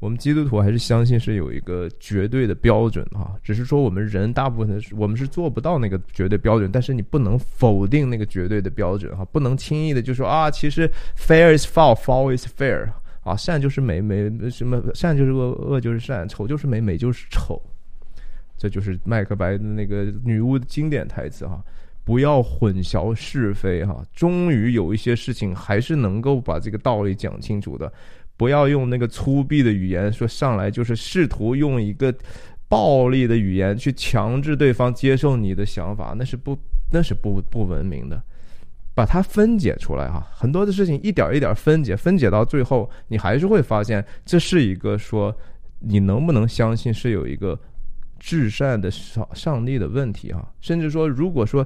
我们基督徒还是相信是有一个绝对的标准哈，只是说我们人大部分是我们是做不到那个绝对标准，但是你不能否定那个绝对的标准哈，不能轻易的就说啊，其实 fair is foul，foul is fair 啊，善就是美，美什么善就是恶，恶就是善，丑就是美，美就是丑，这就是麦克白的那个女巫的经典台词哈，不要混淆是非哈，终于有一些事情还是能够把这个道理讲清楚的。不要用那个粗鄙的语言说上来，就是试图用一个暴力的语言去强制对方接受你的想法，那是不那是不不文明的。把它分解出来哈，很多的事情一点一点分解，分解到最后，你还是会发现这是一个说你能不能相信是有一个至善的上上帝的问题哈。甚至说，如果说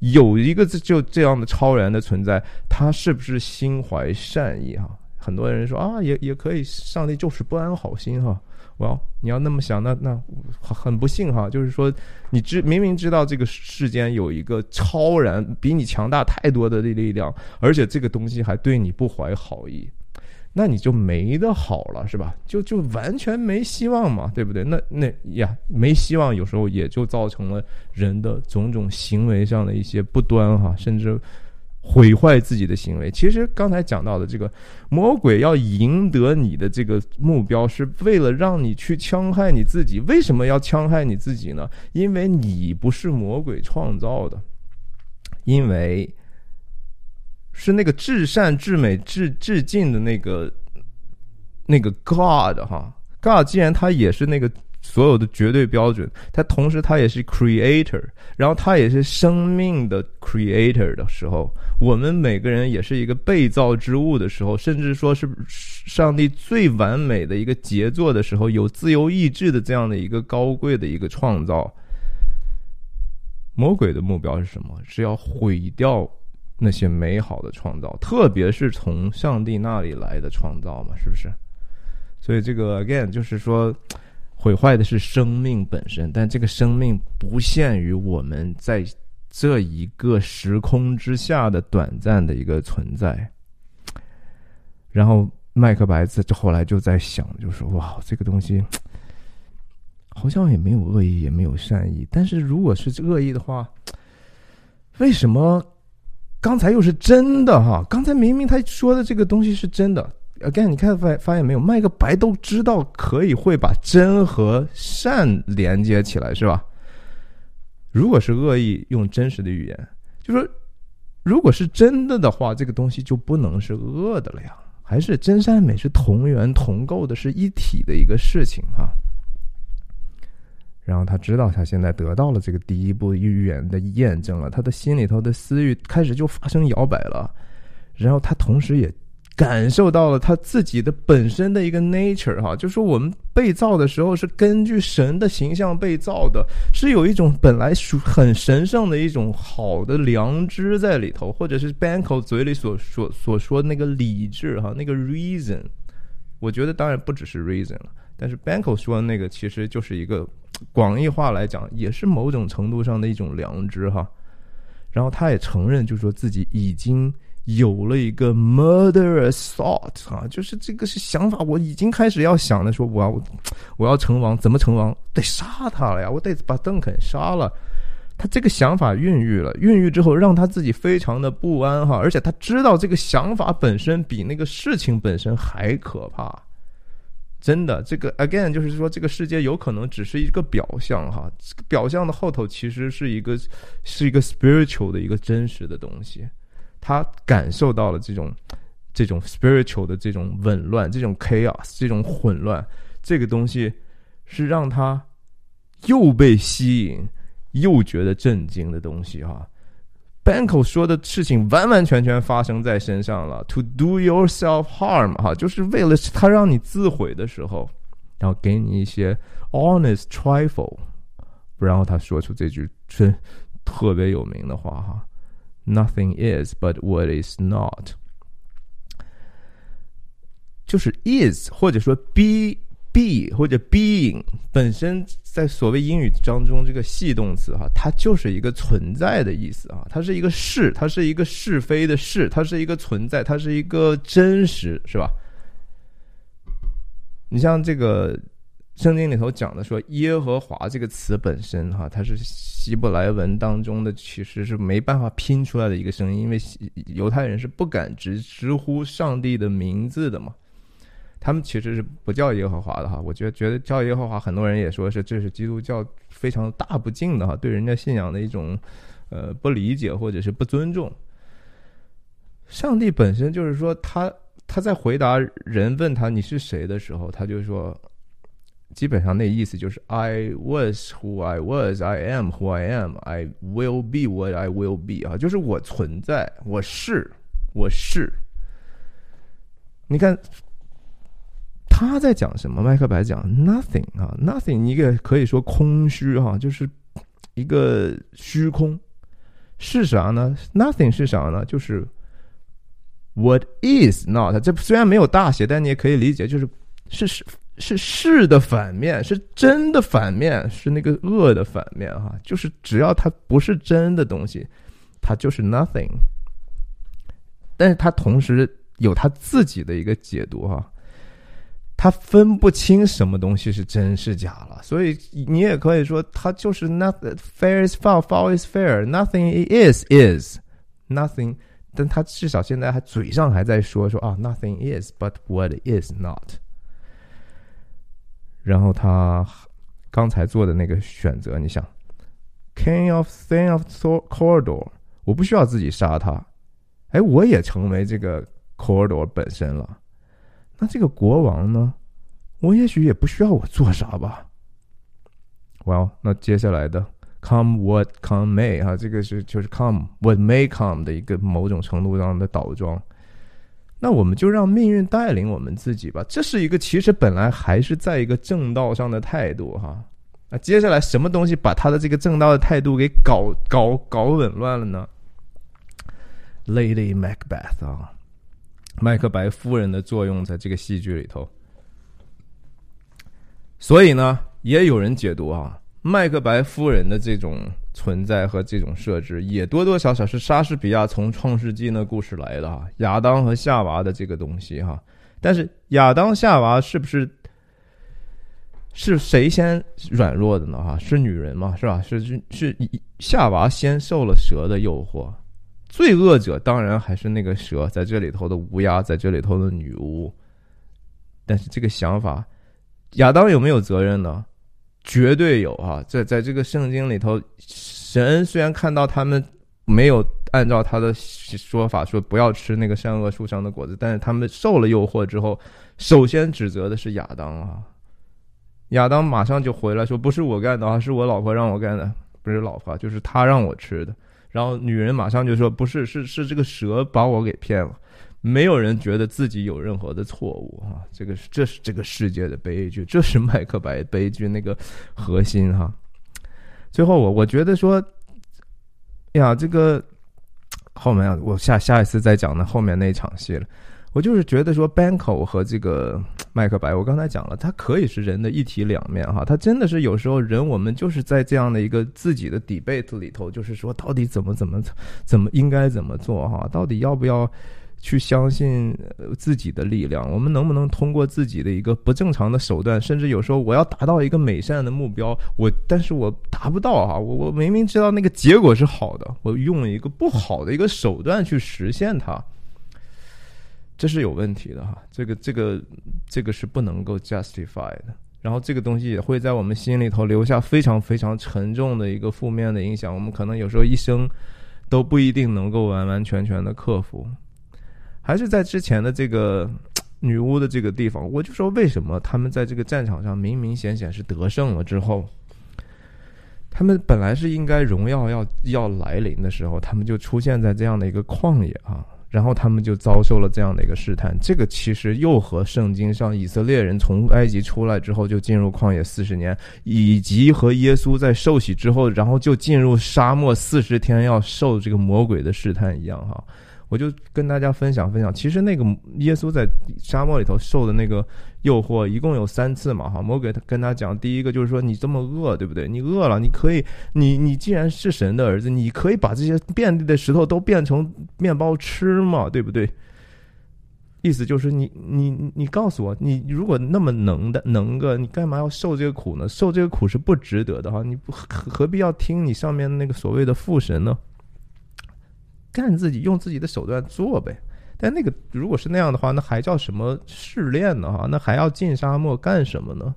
有一个就这样的超然的存在，他是不是心怀善意哈？很多人说啊，也也可以，上帝就是不安好心哈。well，你要那么想，那那很不幸哈。就是说，你知明明知道这个世间有一个超然比你强大太多的力量，而且这个东西还对你不怀好意，那你就没得好了，是吧？就就完全没希望嘛，对不对？那那呀，没希望，有时候也就造成了人的种种行为上的一些不端哈，甚至。毁坏自己的行为，其实刚才讲到的这个魔鬼要赢得你的这个目标，是为了让你去戕害你自己。为什么要戕害你自己呢？因为你不是魔鬼创造的，因为是那个至善、至美、至至尽的那个那个 God 哈，God 既然他也是那个。所有的绝对标准，它同时它也是 creator，然后它也是生命的 creator 的时候，我们每个人也是一个被造之物的时候，甚至说是上帝最完美的一个杰作的时候，有自由意志的这样的一个高贵的一个创造。魔鬼的目标是什么？是要毁掉那些美好的创造，特别是从上帝那里来的创造嘛，是不是？所以这个 again 就是说。毁坏的是生命本身，但这个生命不限于我们在这一个时空之下的短暂的一个存在。然后麦克白这后来就在想，就说：“哇，这个东西好像也没有恶意，也没有善意。但是如果是恶意的话，为什么刚才又是真的哈？刚才明明他说的这个东西是真的。again，你看发发现没有？麦克白都知道可以会把真和善连接起来，是吧？如果是恶意，用真实的语言，就说如果是真的的话，这个东西就不能是恶的了呀。还是真善美是同源同构的，是一体的一个事情哈。然后他知道他现在得到了这个第一步预言的验证了，他的心里头的私欲开始就发生摇摆了。然后他同时也。感受到了他自己的本身的一个 nature 哈，就说我们被造的时候是根据神的形象被造的，是有一种本来属很神圣的一种好的良知在里头，或者是 Banko 嘴里所所所说的那个理智哈，那个 reason，我觉得当然不只是 reason 了，但是 Banko 说的那个其实就是一个广义化来讲，也是某种程度上的一种良知哈。然后他也承认，就是说自己已经。有了一个 murderous thought 啊，就是这个是想法，我已经开始要想的，说我要我要成王，怎么成王？得杀他了呀，我得把邓肯杀了。他这个想法孕育了，孕育之后让他自己非常的不安哈，而且他知道这个想法本身比那个事情本身还可怕。真的，这个 again 就是说，这个世界有可能只是一个表象哈，这个表象的后头其实是一个是一个 spiritual 的一个真实的东西。他感受到了这种，这种 spiritual 的这种紊乱，这种 chaos，这种混乱，这个东西是让他又被吸引，又觉得震惊的东西哈。Banko 说的事情完完全全发生在身上了，to do yourself harm 哈，就是为了他让你自毁的时候，然后给你一些 honest trifle，然后他说出这句真特别有名的话哈。Nothing is but what is not，就是 is 或者说 be be 或者 being 本身在所谓英语当中这个系动词哈，它就是一个存在的意思啊，它是一个是，它是一个是非的是，它是一个存在，它是一个真实，是吧？你像这个。圣经里头讲的说“耶和华”这个词本身，哈，它是希伯来文当中的，其实是没办法拼出来的一个声音，因为犹太人是不敢直直呼上帝的名字的嘛。他们其实是不叫耶和华的哈。我觉得觉得叫耶和华，很多人也说是这是基督教非常大不敬的哈，对人家信仰的一种呃不理解或者是不尊重。上帝本身就是说，他他在回答人问他你是谁的时候，他就说。基本上那意思就是 I was who I was, I am who I am, I will be what I will be 啊，就是我存在，我是，我是。你看他在讲什么？麦克白讲 nothing 啊，nothing，一个可以说空虚哈，就是一个虚空。是啥呢？nothing 是啥呢？就是 what is not。这虽然没有大写，但你也可以理解，就是是是。是是的反面，是真的反面，是那个恶的反面哈。就是只要它不是真的东西，它就是 nothing。但是它同时有它自己的一个解读哈，它分不清什么东西是真是假了。所以你也可以说，它就是 nothing fair is foul，foul is fair，nothing is is nothing。但他至少现在还嘴上还在说说啊，nothing is，but what is not。然后他刚才做的那个选择，你想，King of Thing of Corridor，我不需要自己杀他，哎，我也成为这个 Corridor 本身了。那这个国王呢？我也许也不需要我做啥吧。Well，那接下来的 Come what come may，哈，这个是就是 Come what may come 的一个某种程度上的倒装。那我们就让命运带领我们自己吧，这是一个其实本来还是在一个正道上的态度哈。那接下来什么东西把他的这个正道的态度给搞搞搞紊乱了呢？Lady Macbeth 啊，麦克白夫人的作用在这个戏剧里头。所以呢，也有人解读啊，麦克白夫人的这种。存在和这种设置也多多少少是莎士比亚从创世纪那故事来的哈，亚当和夏娃的这个东西哈。但是亚当夏娃是不是是谁先软弱的呢？哈，是女人嘛，是吧？是是是夏娃先受了蛇的诱惑，罪恶者当然还是那个蛇，在这里头的乌鸦，在这里头的女巫。但是这个想法，亚当有没有责任呢？绝对有啊！在在这个圣经里头，神虽然看到他们没有按照他的说法说不要吃那个善恶树上的果子，但是他们受了诱惑之后，首先指责的是亚当啊。亚当马上就回来说：“不是我干的啊，是我老婆让我干的，不是老婆，就是她让我吃的。”然后女人马上就说：“不是，是是这个蛇把我给骗了。”没有人觉得自己有任何的错误啊！这个是这是这个世界的悲剧，这是麦克白悲剧那个核心哈。最后我我觉得说，呀，这个后面我下下一次再讲的后面那场戏了。我就是觉得说，Banco 和这个麦克白，我刚才讲了，他可以是人的一体两面哈。他真的是有时候人，我们就是在这样的一个自己的 debate 里头，就是说到底怎么怎么怎么应该怎么做哈？到底要不要去相信自己的力量？我们能不能通过自己的一个不正常的手段，甚至有时候我要达到一个美善的目标，我但是我达不到啊，我我明明知道那个结果是好的，我用了一个不好的一个手段去实现它。这是有问题的哈，这个这个这个是不能够 justify 的，然后这个东西也会在我们心里头留下非常非常沉重的一个负面的影响，我们可能有时候一生都不一定能够完完全全的克服。还是在之前的这个 女巫的这个地方，我就说为什么他们在这个战场上明明显显是得胜了之后，他们本来是应该荣耀要要来临的时候，他们就出现在这样的一个旷野啊。然后他们就遭受了这样的一个试探，这个其实又和圣经上以色列人从埃及出来之后就进入旷野四十年，以及和耶稣在受洗之后，然后就进入沙漠四十天要受这个魔鬼的试探一样哈。我就跟大家分享分享，其实那个耶稣在沙漠里头受的那个诱惑，一共有三次嘛，哈，魔鬼他跟他讲，第一个就是说你这么饿，对不对？你饿了，你可以，你你既然是神的儿子，你可以把这些遍地的石头都变成面包吃嘛，对不对？意思就是你你你告诉我，你如果那么能的能个，你干嘛要受这个苦呢？受这个苦是不值得的哈，你不何必要听你上面那个所谓的父神呢？干自己用自己的手段做呗，但那个如果是那样的话，那还叫什么试炼呢？哈，那还要进沙漠干什么呢？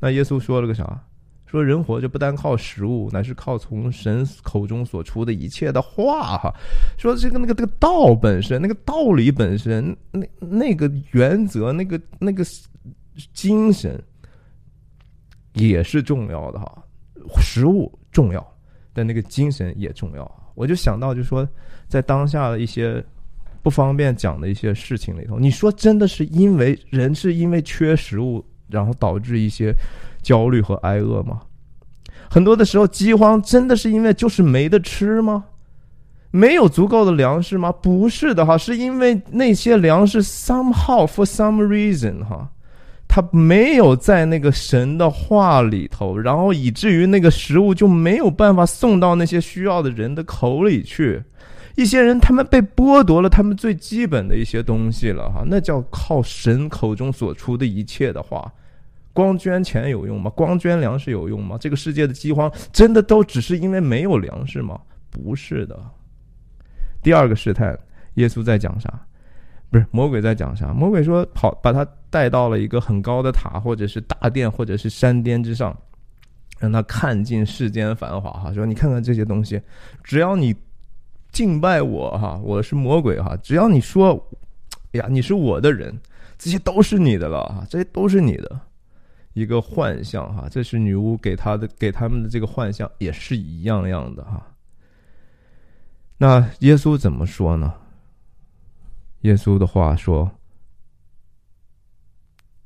那耶稣说了个啥？说人活着不单靠食物，乃是靠从神口中所出的一切的话。哈，说这个那个这个道本身，那个道理本身，那那个原则，那个那个精神也是重要的哈。食物重要，但那个精神也重要。我就想到，就说。在当下的一些不方便讲的一些事情里头，你说真的是因为人是因为缺食物，然后导致一些焦虑和挨饿吗？很多的时候，饥荒真的是因为就是没得吃吗？没有足够的粮食吗？不是的哈，是因为那些粮食 somehow for some reason 哈，它没有在那个神的话里头，然后以至于那个食物就没有办法送到那些需要的人的口里去。一些人，他们被剥夺了他们最基本的一些东西了，哈，那叫靠神口中所出的一切的话，光捐钱有用吗？光捐粮食有用吗？这个世界的饥荒真的都只是因为没有粮食吗？不是的。第二个试探，耶稣在讲啥？不是魔鬼在讲啥？魔鬼说跑，把他带到了一个很高的塔，或者是大殿，或者是山巅之上，让他看尽世间繁华，哈，说你看看这些东西，只要你。敬拜我哈，我是魔鬼哈。只要你说，哎呀，你是我的人，这些都是你的了哈，这些都是你的一个幻象哈。这是女巫给他的，给他们的这个幻象也是一样样的哈。那耶稣怎么说呢？耶稣的话说：“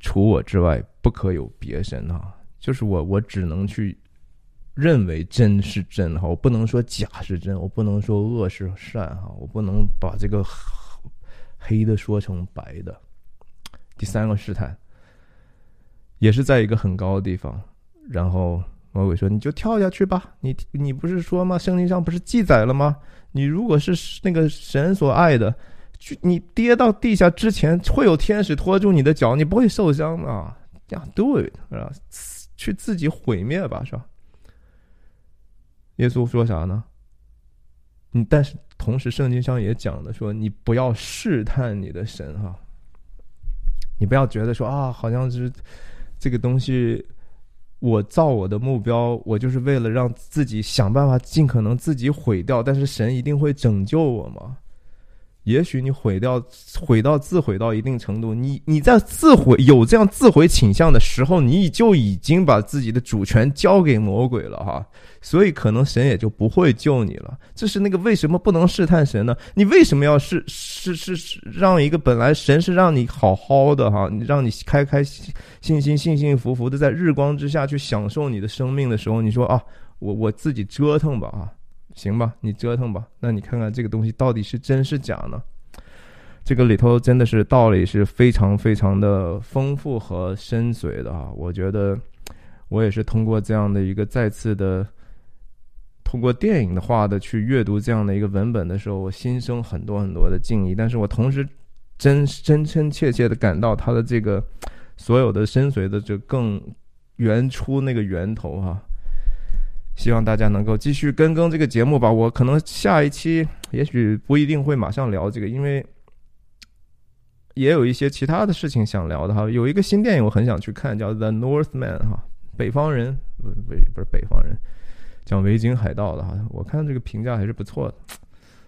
除我之外，不可有别神啊。”就是我，我只能去。认为真是真哈，我不能说假是真，我不能说恶是善哈，我不能把这个黑的说成白的。第三个试探，也是在一个很高的地方，然后魔鬼说：“你就跳下去吧，你你不是说吗？圣经上不是记载了吗？你如果是那个神所爱的，去你跌到地下之前会有天使拖住你的脚，你不会受伤的。”呀，do it 啊，去自己毁灭吧，是吧？耶稣说啥呢？你但是同时圣经上也讲的说，你不要试探你的神哈，你不要觉得说啊，好像是这个东西，我造我的目标，我就是为了让自己想办法尽可能自己毁掉，但是神一定会拯救我吗？也许你毁掉、毁到自毁到一定程度，你你在自毁有这样自毁倾向的时候，你就已经把自己的主权交给魔鬼了哈，所以可能神也就不会救你了。这是那个为什么不能试探神呢？你为什么要试试试试让一个本来神是让你好好的哈，让你开开心心、幸幸福福的在日光之下去享受你的生命的时候，你说啊，我我自己折腾吧啊。行吧，你折腾吧。那你看看这个东西到底是真是假呢？这个里头真的是道理是非常非常的丰富和深邃的啊！我觉得我也是通过这样的一个再次的，通过电影的话的去阅读这样的一个文本的时候，我心生很多很多的敬意。但是我同时真真真切切的感到它的这个所有的深邃的就更原初那个源头哈。希望大家能够继续跟更这个节目吧。我可能下一期也许不一定会马上聊这个，因为也有一些其他的事情想聊的哈。有一个新电影我很想去看，叫《The Northman》哈，北方人不不不是北方人，讲维京海盗的哈。我看这个评价还是不错的，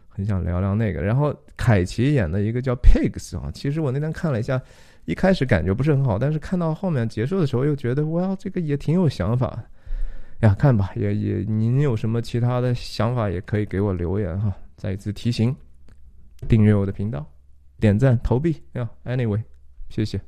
很想聊聊那个。然后凯奇演的一个叫《Pigs》啊，其实我那天看了一下，一开始感觉不是很好，但是看到后面结束的时候又觉得哇，这个也挺有想法。呀，看吧，也也，您有什么其他的想法，也可以给我留言哈。再一次提醒，订阅我的频道，点赞投币呀。Anyway，谢谢。